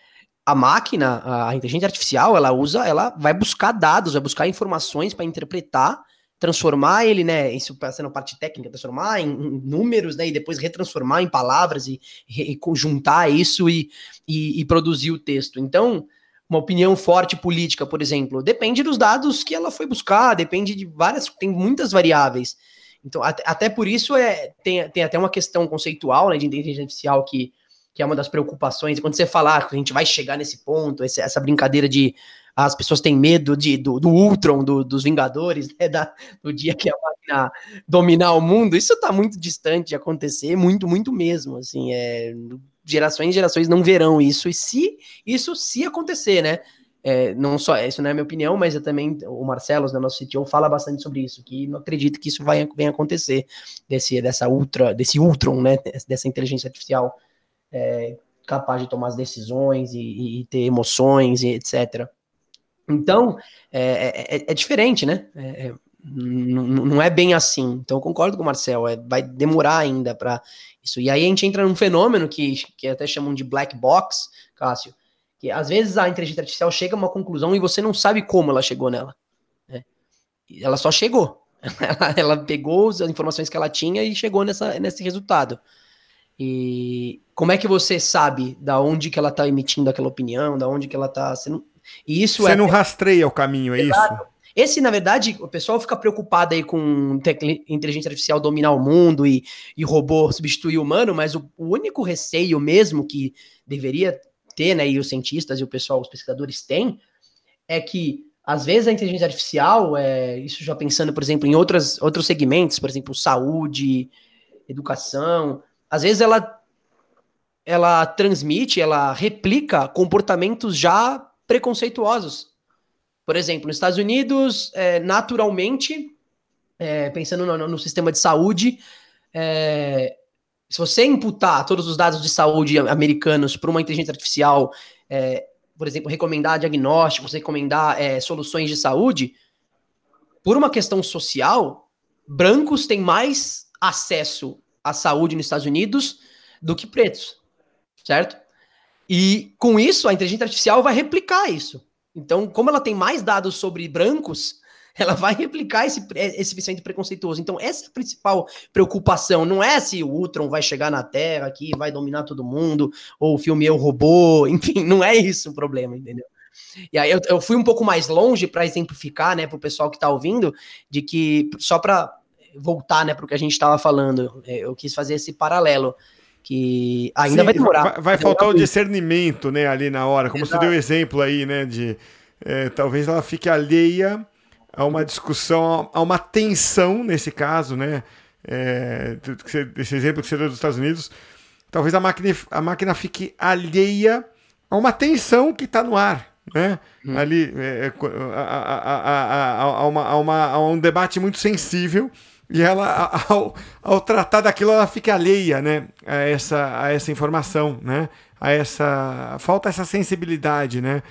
a máquina, a inteligência artificial, ela usa, ela vai buscar dados, vai buscar informações para interpretar, transformar ele, né, isso sendo parte técnica, transformar em, números, né, e depois retransformar em palavras e, e conjuntar isso e, e, e, produzir o texto. Então, uma opinião forte política, por exemplo, depende dos dados que ela foi buscar, depende de várias, tem muitas variáveis. Então, até, até por isso é, tem, tem até uma questão conceitual, né, de inteligência artificial que que é uma das preocupações. Quando você falar que a gente vai chegar nesse ponto, esse, essa brincadeira de ah, as pessoas têm medo de, do, do Ultron, do, dos Vingadores, né, da, do dia que a máquina dominar o mundo, isso está muito distante de acontecer, muito, muito mesmo. Assim, é, gerações e gerações não verão isso, e se isso se acontecer, né? É, não só, isso não é minha opinião, mas eu também, o Marcelo, no nosso CTO, fala bastante sobre isso, que não acredito que isso vai, venha acontecer, desse, dessa ultra, desse Ultron, né, dessa inteligência artificial é, capaz de tomar as decisões e, e ter emoções e etc. Então, é, é, é diferente, né? Não é bem assim. Então, eu concordo com o Marcel, é, vai demorar ainda para isso. E aí a gente entra num fenômeno que, que até chamam de black box, Cássio, que às vezes a inteligência artificial chega a uma conclusão e você não sabe como ela chegou nela. Né? Ela só chegou. [LAUGHS] Ela, ela, pegou as informações que ela tinha e chegou nessa, nesse resultado. E como é que você sabe da onde que ela está emitindo aquela opinião, da onde que ela está sendo. E isso você é... não rastreia o caminho, é Exato. isso? Esse, na verdade, o pessoal fica preocupado aí com inteligência artificial dominar o mundo e, e robô substituir o humano, mas o, o único receio mesmo que deveria ter, né, e os cientistas e o pessoal, os pesquisadores têm, é que às vezes a inteligência artificial, é, isso já pensando, por exemplo, em outras, outros segmentos, por exemplo, saúde, educação, às vezes ela ela transmite, ela replica comportamentos já preconceituosos. Por exemplo, nos Estados Unidos, é, naturalmente, é, pensando no, no, sistema de saúde, é, se você imputar todos os dados de saúde americanos para uma inteligência artificial, é, por exemplo, recomendar diagnósticos, recomendar é, soluções de saúde, por uma questão social, brancos têm mais acesso à saúde nos Estados Unidos do que pretos certo? E com isso, a inteligência artificial vai replicar isso. Então, como ela tem mais dados sobre brancos, [LAUGHS] ela vai replicar esse, esse pensamento preconceituoso. Então, essa é a principal preocupação. Não é se o Ultron vai chegar na Terra aqui, vai dominar todo mundo, ou o filme Eu Robô, [LAUGHS] enfim, não é isso o problema, entendeu? E aí eu, eu fui um pouco mais longe para exemplificar, né, para o pessoal que está ouvindo, de que só para voltar, né, para o que a gente estava falando, eu quis fazer esse paralelo que ainda Sim, vai demorar. Vai, vai demorar o discernimento, né, ali na hora, como Exato. você deu exemplo aí, né, de é, talvez ela fique alheia a uma discussão, a uma tensão nesse caso, né, é, esse exemplo que você deu dos Estados Unidos, talvez a máquina, a máquina fique alheia a uma tensão que está no ar, né? Hum. Ali é, a, a, a, a, uma, uma, a um debate muito sensível e ela, ao, ao tratar daquilo, ela fica alheia, né? A essa, a essa informação, né? A essa... Falta essa sensibilidade, né?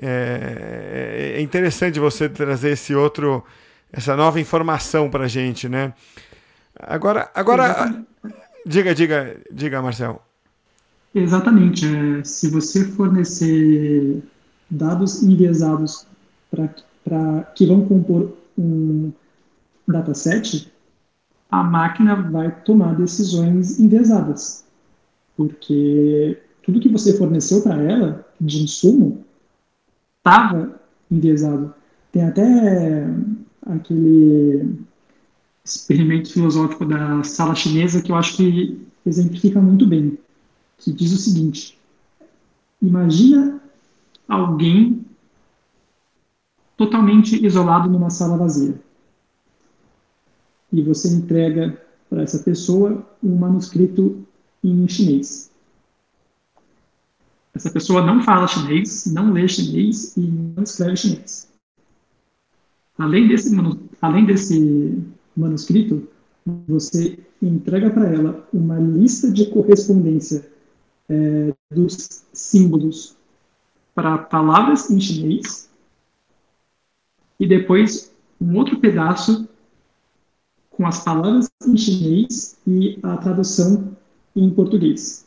É, é interessante você trazer esse outro... Essa nova informação pra gente, né? Agora... agora diga, diga, diga, Marcel. Exatamente. É, se você fornecer dados enviesados para que vão compor um dataset, a máquina vai tomar decisões enviesadas, porque tudo que você forneceu para ela de insumo estava enviesado. Tem até aquele experimento filosófico da sala chinesa que eu acho que exemplifica muito bem, que diz o seguinte: imagina alguém totalmente isolado numa sala vazia e você entrega para essa pessoa um manuscrito em chinês. Essa pessoa não fala chinês, não lê chinês e não escreve chinês. Além desse, além desse manuscrito, você entrega para ela uma lista de correspondência é, dos símbolos para palavras em chinês e depois um outro pedaço com as palavras em chinês e a tradução em português.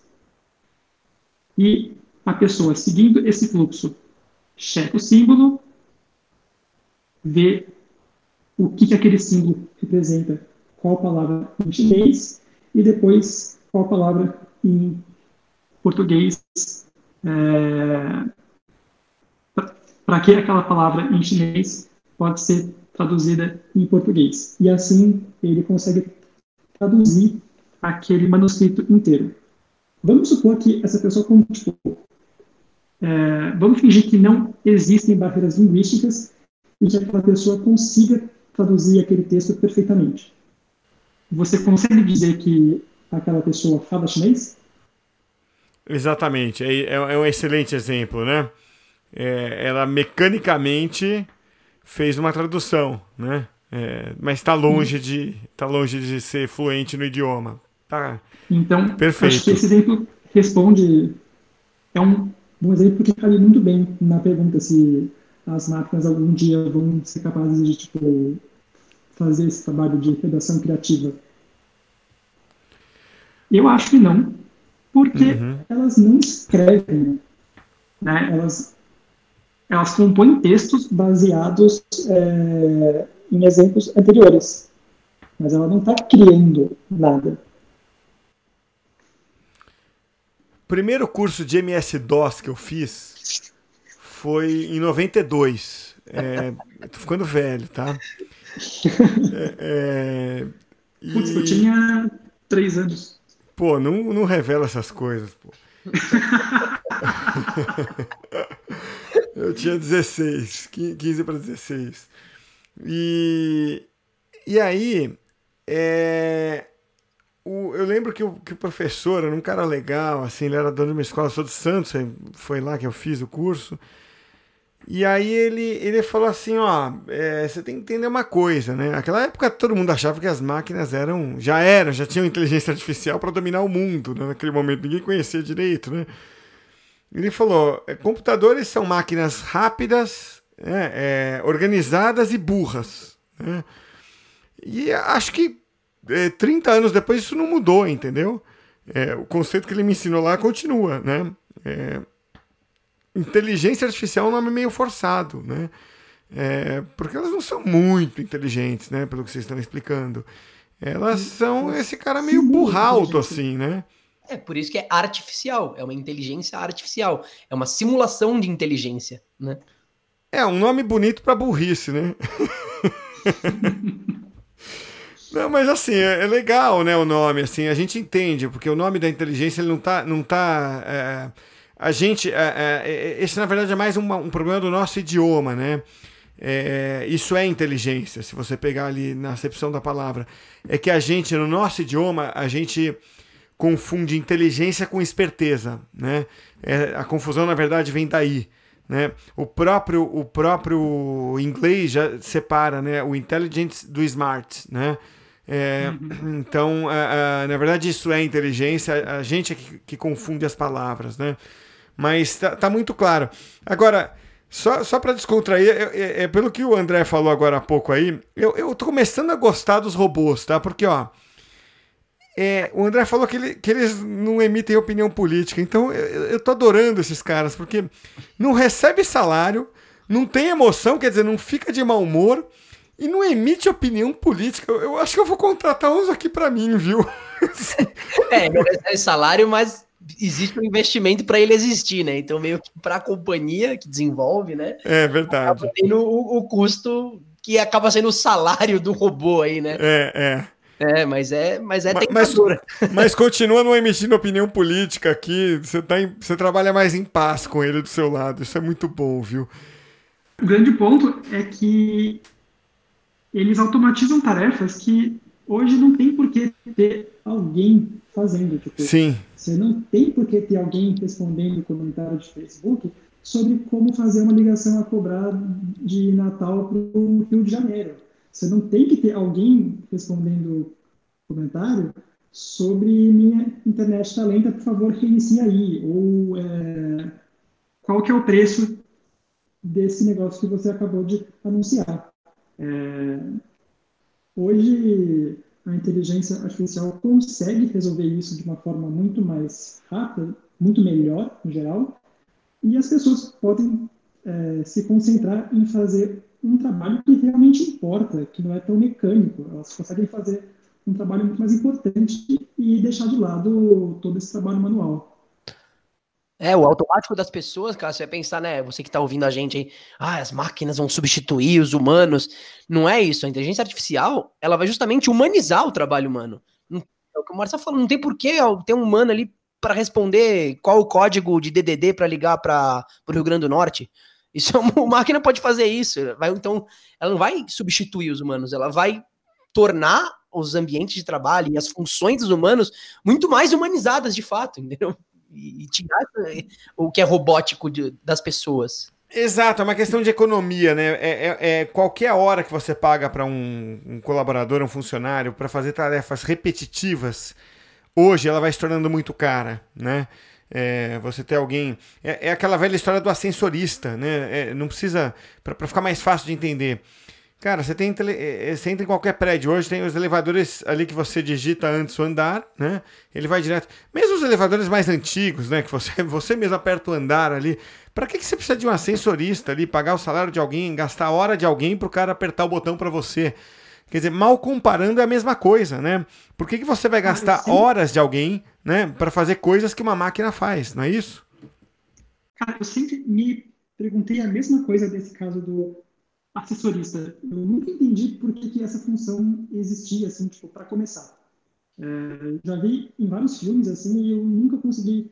E a pessoa, seguindo esse fluxo, checa o símbolo, vê o que, que aquele símbolo representa, qual palavra em chinês e depois qual palavra em português, é, para que aquela palavra em chinês pode ser traduzida em português. E assim ele consegue traduzir aquele manuscrito inteiro. Vamos supor que essa pessoa, tipo, é, vamos fingir que não existem barreiras linguísticas e que aquela pessoa consiga traduzir aquele texto perfeitamente. Você consegue dizer que aquela pessoa fala chinês? Exatamente, é, é um excelente exemplo, né? É, ela mecanicamente fez uma tradução, né? É, mas está longe de tá longe de ser fluente no idioma. Tá então, perfeito. acho que esse exemplo responde é um bom exemplo que cabe muito bem na pergunta se as máquinas algum dia vão ser capazes de tipo fazer esse trabalho de redação criativa. Eu acho que não, porque uhum. elas não escrevem, né? Elas elas compõem textos baseados é, em exemplos anteriores, mas ela não está criando nada. Primeiro curso de MS-DOS que eu fiz foi em 92. É, tô ficando velho, tá? É, é, e... Putz, eu tinha três anos. Pô, não, não revela essas coisas, pô. [LAUGHS] eu tinha 16, 15 para 16. E, e aí, é, o, eu lembro que o, que o professor era um cara legal, assim, ele era dono de uma escola, sou de Santos, foi lá que eu fiz o curso. E aí ele, ele falou assim, ó, é, você tem que entender uma coisa, né? Naquela época todo mundo achava que as máquinas eram, já eram, já tinham inteligência artificial para dominar o mundo, né? naquele momento ninguém conhecia direito, né? Ele falou, é, computadores são máquinas rápidas, é, é, organizadas e burras, né? E acho que é, 30 anos depois isso não mudou, entendeu? É, o conceito que ele me ensinou lá continua, né? É, inteligência artificial é um nome meio forçado, né? É, porque elas não são muito inteligentes, né? Pelo que vocês estão explicando. Elas são esse cara meio burralto, assim, né? É, por isso que é artificial, é uma inteligência artificial, é uma simulação de inteligência, né? É, um nome bonito para burrice, né? [LAUGHS] Não, mas assim, é, é, legal, né, o nome, assim, a gente entende, porque o nome da inteligência, ele não tá, não tá, é, a gente, é, é, é esse na verdade é mais um, um problema do nosso idioma, né, isso é inteligência, se você pegar ali na acepção da palavra, é que a gente, no nosso idioma, a gente confunde inteligência com esperteza, né, a confusão, na verdade, vem daí, né? O próprio o próprio inglês já separa né? o intelligent do smart. Né? É, uhum. Então, na verdade, isso é inteligência, a gente é que, que confunde as palavras, né? Mas tá, tá muito claro. Agora, só, só para descontrair, é, é, pelo que o André falou agora há pouco aí, eu, eu tô começando a gostar dos robôs, tá? Porque, ó, é, o André falou que, ele, que, eles não emitem opinião política, então eu, eu tô adorando esses caras, porque não recebe salário, não tem emoção, quer dizer, não fica de mau humor e não emite opinião política. Eu acho que eu vou contratar uns aqui para mim, viu? [LAUGHS] é, não recebe salário, mas existe um investimento para ele existir, né? Então, meio que para a companhia que desenvolve, né? É verdade. Tendo o, o, custo que acaba sendo o salário do robô aí, né? É, é. É, mas é, mas é mas, [LAUGHS] mas, continua não emitindo opinião política aqui. Você, tá em, você trabalha mais em paz com ele do seu lado. Isso é muito bom, viu? O grande ponto é que eles automatizam tarefas que hoje não tem por que ter alguém fazendo. Tipo, Sim. Você não tem por que ter alguém respondendo comentário de Facebook sobre como fazer uma ligação a cobrar de Natal para o Rio de Janeiro. Você não tem que ter alguém respondendo comentário sobre minha internet está lenta, por favor, reinicie aí. Ou é, qual que é o preço desse negócio que você acabou de anunciar. É, hoje, a inteligência artificial consegue resolver isso de uma forma muito mais rápida, muito melhor, em geral, e as pessoas podem é, se concentrar em fazer um trabalho que realmente importa, que não é tão mecânico. Elas conseguem fazer um trabalho muito mais importante e deixar de lado todo esse trabalho manual. É, o automático das pessoas, cara, você vai pensar, né, você que tá ouvindo a gente aí, ah, as máquinas vão substituir os humanos. Não é isso, a inteligência artificial, ela vai justamente humanizar o trabalho humano. É o que o Marcelo falou, não tem porquê ter um humano ali para responder qual o código de DDD para ligar para o Rio Grande do Norte. Isso é uma máquina pode fazer isso. Vai, então, ela não vai substituir os humanos, ela vai tornar os ambientes de trabalho e as funções dos humanos muito mais humanizadas de fato, entendeu? e tirar o que é robótico de, das pessoas. Exato, é uma questão de economia, né? É, é, é qualquer hora que você paga para um, um, colaborador, um funcionário, para fazer tarefas repetitivas, hoje ela vai se tornando muito cara, né? É, você ter alguém. É, é, aquela velha história do ascensorista, né? É, não precisa. para ficar mais fácil de entender. Cara, você tem eh, eh, você entra em qualquer prédio hoje, tem os elevadores ali que você digita antes o andar, né? Ele vai direto. Mesmo os elevadores mais antigos, né? Que você, [LAUGHS] você mesmo aperta o andar ali. Para que, que você precisa de um ascensorista ali, pagar o salário de alguém, gastar a hora de alguém para o cara apertar o botão para você? Quer dizer, mal comparando é a mesma coisa, né? Por que, que você vai gastar horas de alguém, né, para fazer coisas que uma máquina faz, não é isso? Cara, eu sempre me perguntei a mesma coisa desse caso do assessorista. Eu nunca entendi por que, que essa função existia, assim, tipo, para começar. É, já vi em vários filmes, assim, e eu nunca consegui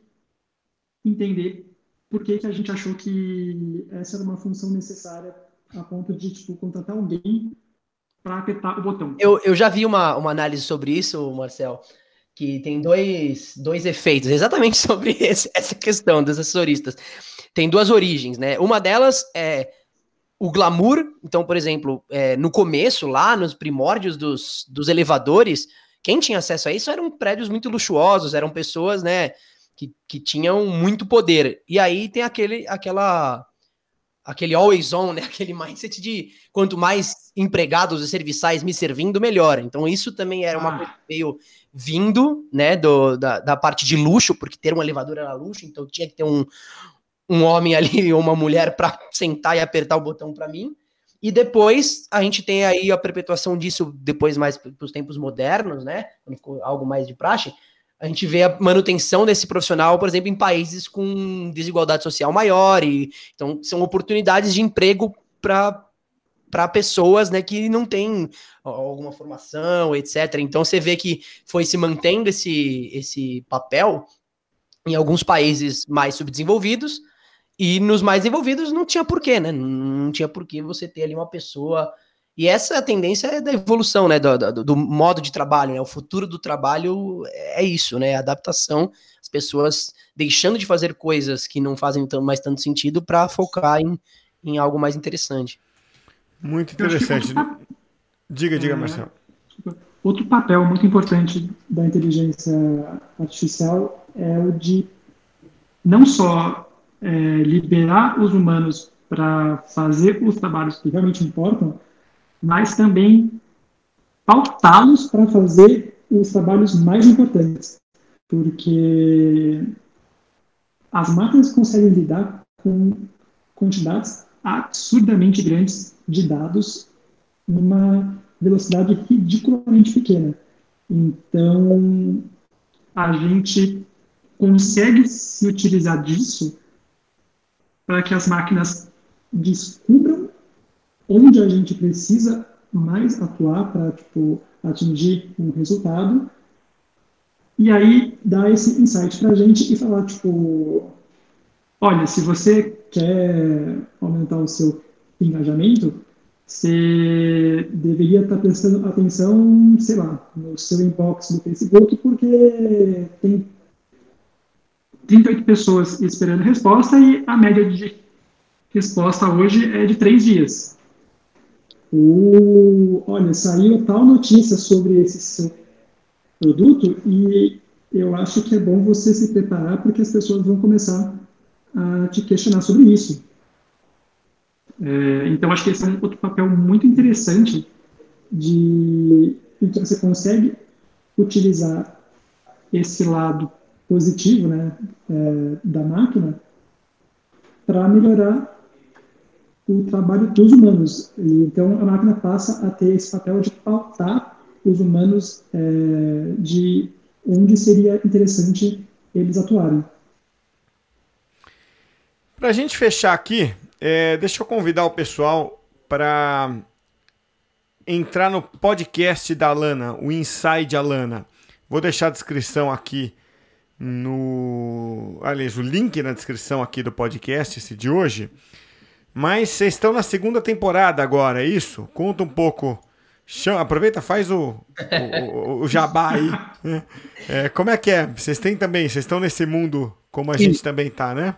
entender por que, que a gente achou que essa era uma função necessária a ponto de, tipo, contratar alguém para apertar o botão. Eu, eu já vi uma, uma análise sobre isso, Marcel, que tem dois, dois efeitos, exatamente [LAUGHS] sobre esse, essa questão dos assessoristas. Tem duas origens, né? Uma delas é o glamour. Então, por exemplo, é, no começo, lá nos primórdios dos, dos elevadores, quem tinha acesso a isso eram prédios muito luxuosos, eram pessoas, né, que, que tinham muito poder. E aí tem aquele, aquela, aquele always on, né, [LAUGHS] aquele mindset de quanto mais empregados e serviçais me servindo, melhor. Então isso também era uma ah. coisa meio vindo, né, do, da, da parte de luxo, porque ter um elevador era luxo, então tinha que ter um, um homem ali [LAUGHS] ou uma mulher para sentar e apertar o botão para mim. E depois a gente tem aí a perpetuação disso depois mais para os tempos modernos, né? Quando ficou algo mais de praxe, a gente vê a manutenção desse profissional, por exemplo, em países com desigualdade social maior e então são oportunidades de emprego para pessoas, né, que não têm alguma formação, etc. Então você vê que foi se mantendo esse esse papel em alguns países mais subdesenvolvidos, e nos mais envolvidos não tinha porquê, né? Não tinha porquê você ter ali uma pessoa. E essa é a tendência é da evolução, né? Do, do, do, modo de trabalho, né? O futuro do trabalho é isso, né? A adaptação, as pessoas deixando de fazer coisas que não fazem mais tanto sentido para focar em, em algo mais interessante. Muito interessante. Diga, diga, é, Marcelo. Outro papel muito importante da inteligência artificial é o de não só é, liberar os humanos para fazer os trabalhos que realmente importam, mas também pautá-los para fazer os trabalhos mais importantes. Porque as máquinas conseguem lidar com quantidades absurdamente grandes de dados numa velocidade ridiculamente pequena. Então, a gente consegue se utilizar disso para que as máquinas descubram onde a gente precisa mais atuar para tipo, atingir um resultado e aí dar esse insight para a gente e falar tipo olha se você quer aumentar o seu engajamento você deveria estar tá prestando atenção sei lá no seu inbox do Facebook porque tem 38 pessoas esperando resposta e a média de resposta hoje é de três dias. O, olha, saiu tal notícia sobre esse seu produto e eu acho que é bom você se preparar porque as pessoas vão começar a te questionar sobre isso. É, então, acho que esse é um outro papel muito interessante de que você consegue utilizar esse lado positivo né, é, da máquina para melhorar o trabalho dos humanos. E, então, a máquina passa a ter esse papel de pautar os humanos é, de onde seria interessante eles atuarem. Para a gente fechar aqui, é, deixa eu convidar o pessoal para entrar no podcast da Alana, o Inside Alana. Vou deixar a descrição aqui no. Aliás, o link na descrição aqui do podcast, esse de hoje. Mas vocês estão na segunda temporada agora, é isso? Conta um pouco. Chama, aproveita, faz o, o, o, jabá aí. Né? É, como é que é? Vocês têm também, vocês estão nesse mundo como a gente isso. também tá, né?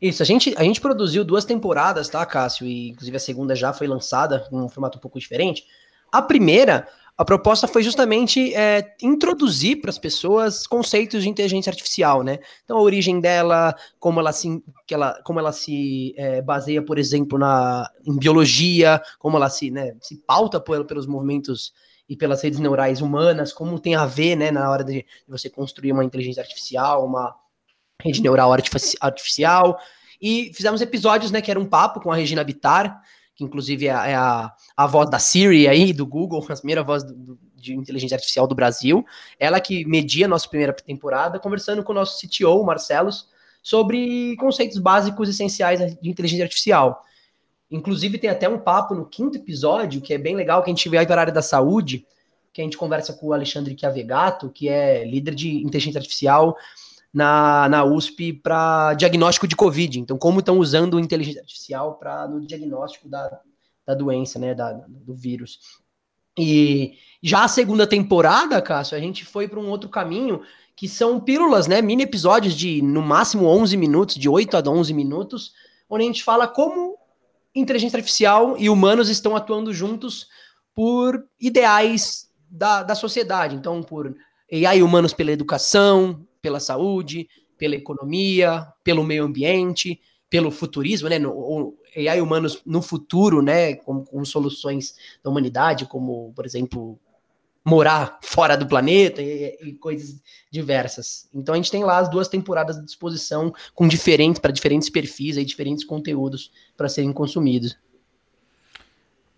Isso, a gente, a gente produziu duas temporadas, tá, Cássio? E inclusive a segunda já foi lançada, num formato um pouco diferente. A primeira, a proposta foi justamente é, introduzir para as pessoas conceitos de inteligência artificial, né? Então, a origem dela, como ela se, que ela, como ela se é, baseia, por exemplo, na, em biologia, como ela se, né, se pauta por, pelos movimentos e pelas redes neurais humanas, como tem a ver, né, na hora de, de você construir uma inteligência artificial, uma rede neural artificial. E fizemos episódios, né, que era um papo com a Regina Bittar, que inclusive é, é a, a voz da Siri aí, do Google, [LAUGHS] a primeira voz do, do, de inteligência artificial do Brasil. Ela que media a nossa primeira temporada, conversando com o nosso CTO, Marcelos, sobre conceitos básicos essenciais de inteligência artificial. Inclusive, tem até um papo no quinto episódio, que é bem legal, que a gente vai para a área da saúde, que a gente conversa com o Alexandre Chiavegato, que é líder de inteligência artificial na, na USP para diagnóstico de Covid. Então, como estão usando inteligência artificial para no diagnóstico da, da doença, né, da, do vírus. E já a segunda temporada, Cássio, a gente foi para um outro caminho, que são pílulas, né, mini episódios de no máximo 11 minutos, de 8 a 11 minutos, onde a gente fala como inteligência artificial e humanos estão atuando juntos por ideais da, da sociedade. Então, por AI humanos pela educação, pela saúde, pela economia, pelo meio ambiente, pelo futurismo, né? No, AI humanos no futuro, né? Com, com soluções da humanidade, como, por exemplo, morar fora do planeta e, e, coisas diversas. Então a gente tem lá as duas temporadas à disposição com diferentes para diferentes perfis e diferentes conteúdos para serem consumidos.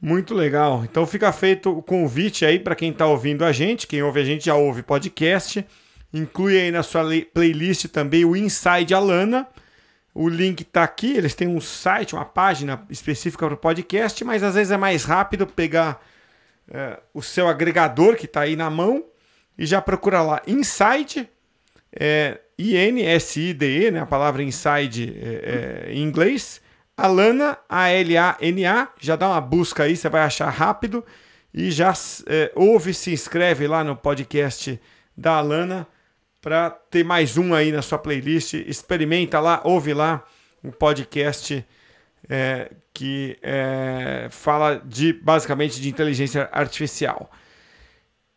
Muito legal. Então fica feito o convite aí para quem está ouvindo a gente, quem ouve a gente já ouve podcast, inclui aí na sua playlist também o Inside Alana. O link está aqui, eles têm um site, uma página específica para o podcast, mas às vezes é mais rápido pegar é, o seu agregador que está aí na mão e já procura lá Inside, é, I-N-S-I-D-E, né, a palavra Inside é, é, em inglês, Alana, A-L-A-N-A, já dá uma busca aí, você vai achar rápido e já é, ouve, se inscreve lá no podcast da Alana para ter mais um aí na sua playlist. Experimenta lá, ouve lá o podcast é, que é, fala de basicamente de inteligência artificial.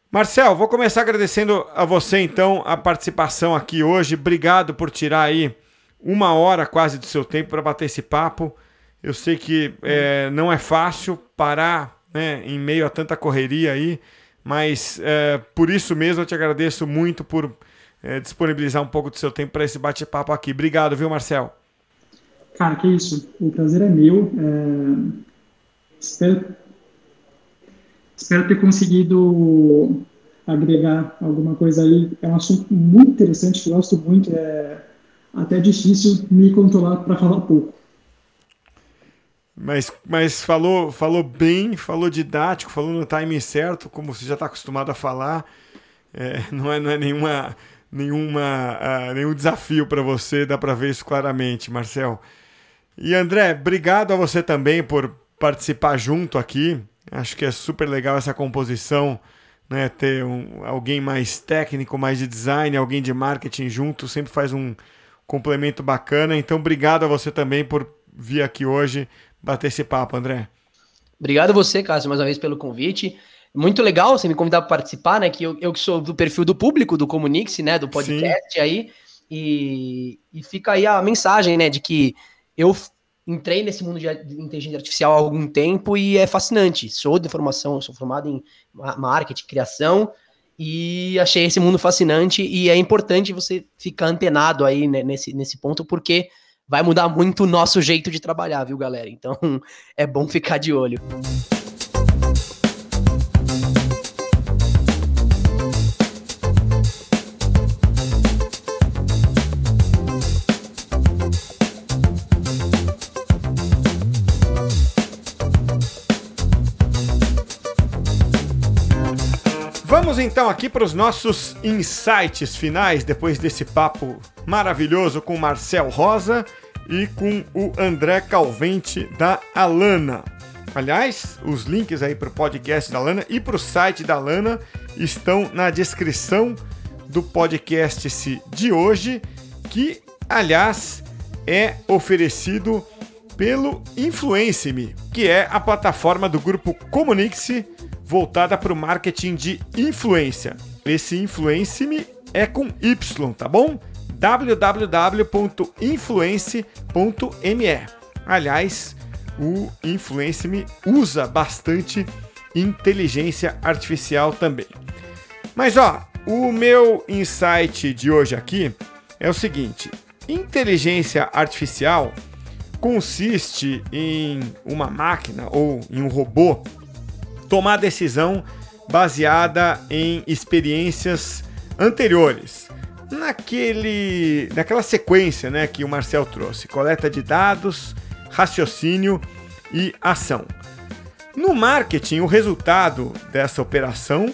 Marcel, vou começar agradecendo a você então a participação aqui hoje. Obrigado por tirar aí uma hora quase do seu tempo para bater esse papo. Eu sei que é, não é fácil parar né, em meio a tanta correria aí, mas é, por isso mesmo eu te agradeço muito por é, disponibilizar um pouco do seu tempo para esse bate-papo aqui. Obrigado, viu, Marcel? Cara, que isso. O prazer é meu. É... Espero... Espero ter conseguido agregar alguma coisa aí. É um assunto muito interessante, que eu gosto muito. É até difícil me controlar para falar pouco. Mas, mas falou, falou bem, falou didático, falou no timing certo, como você já está acostumado a falar. É, não, é, não é nenhuma, nenhuma, uh, nenhum desafio para você, dá para ver isso claramente, Marcel. E André, obrigado a você também por participar junto aqui. Acho que é super legal essa composição, né? Ter um, alguém mais técnico, mais de design, alguém de marketing junto, sempre faz um complemento bacana. Então, obrigado a você também por vir aqui hoje bater esse papo, André. Obrigado a você, Cássio, mais uma vez pelo convite. Muito legal você me convidar para participar, né? Que eu, eu que sou do perfil do público do Comunix, né? Do podcast Sim. aí. E, e fica aí a mensagem, né? De que eu entrei nesse mundo de inteligência artificial há algum tempo e é fascinante. Sou de formação, sou formado em marketing, criação e achei esse mundo fascinante e é importante você ficar antenado aí né, nesse, nesse ponto porque vai mudar muito o nosso jeito de trabalhar, viu, galera? Então [LAUGHS] é bom ficar de olho. Então aqui para os nossos insights finais, depois desse papo maravilhoso com Marcel Rosa e com o André Calvente da Alana. Aliás, os links aí para o podcast da Alana e para o site da Alana estão na descrição do podcast de hoje, que, aliás, é oferecido pelo Influence-me, que é a plataforma do grupo Comunix voltada para o marketing de influência. Esse Influence-me é com Y, tá bom? www.influence.me. Aliás, o Influence-me usa bastante inteligência artificial também. Mas ó, o meu insight de hoje aqui é o seguinte: inteligência artificial consiste em uma máquina ou em um robô tomar decisão baseada em experiências anteriores. Naquele, naquela sequência né, que o Marcel trouxe: coleta de dados, raciocínio e ação. No marketing, o resultado dessa operação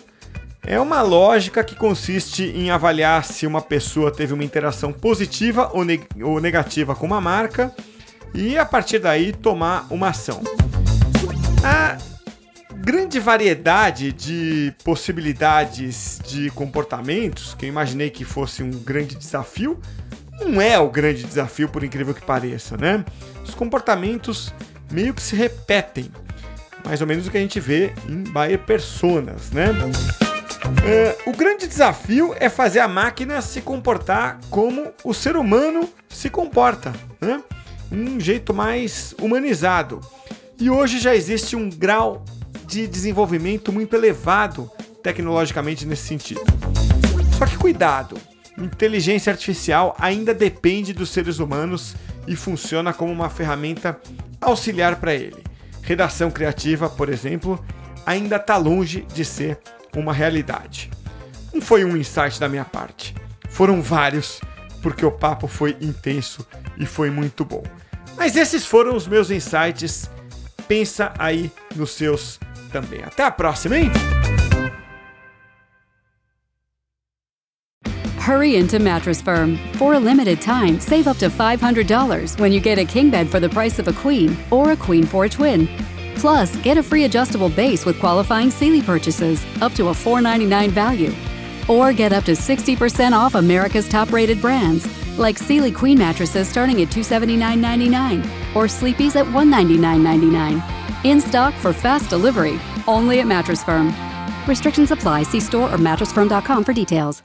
é uma lógica que consiste em avaliar se uma pessoa teve uma interação positiva ou, neg ou negativa com uma marca e a partir daí tomar uma ação. A grande variedade de possibilidades de comportamentos, que eu imaginei que fosse um grande desafio, não é o grande desafio, por incrível que pareça, né? Os comportamentos meio que se repetem, mais ou menos o que a gente vê em Bayer Personas, né? É, o grande desafio é fazer a máquina se comportar como o ser humano se comporta, né? um jeito mais humanizado. E hoje já existe um grau de desenvolvimento muito elevado tecnologicamente nesse sentido. Só que cuidado, inteligência artificial ainda depende dos seres humanos e funciona como uma ferramenta auxiliar para ele. Redação criativa, por exemplo, ainda está longe de ser uma realidade. Não foi um insight da minha parte, foram vários, porque o papo foi intenso e foi muito bom. Mas esses foram os meus insights. Pensa aí nos seus também. Até a próxima, hein? Hurry into Mattress Firm. For a limited time, save up to $500 when you get a king bed for the price of a queen or a queen for a twin. Plus, get a free adjustable base with qualifying Sealy purchases up to a 499 value. Or get up to 60% off America's top rated brands like Sealy Queen mattresses starting at $279.99 or Sleepy's at $199.99. In stock for fast delivery, only at Mattress Firm. Restrictions apply. See store or mattressfirm.com for details.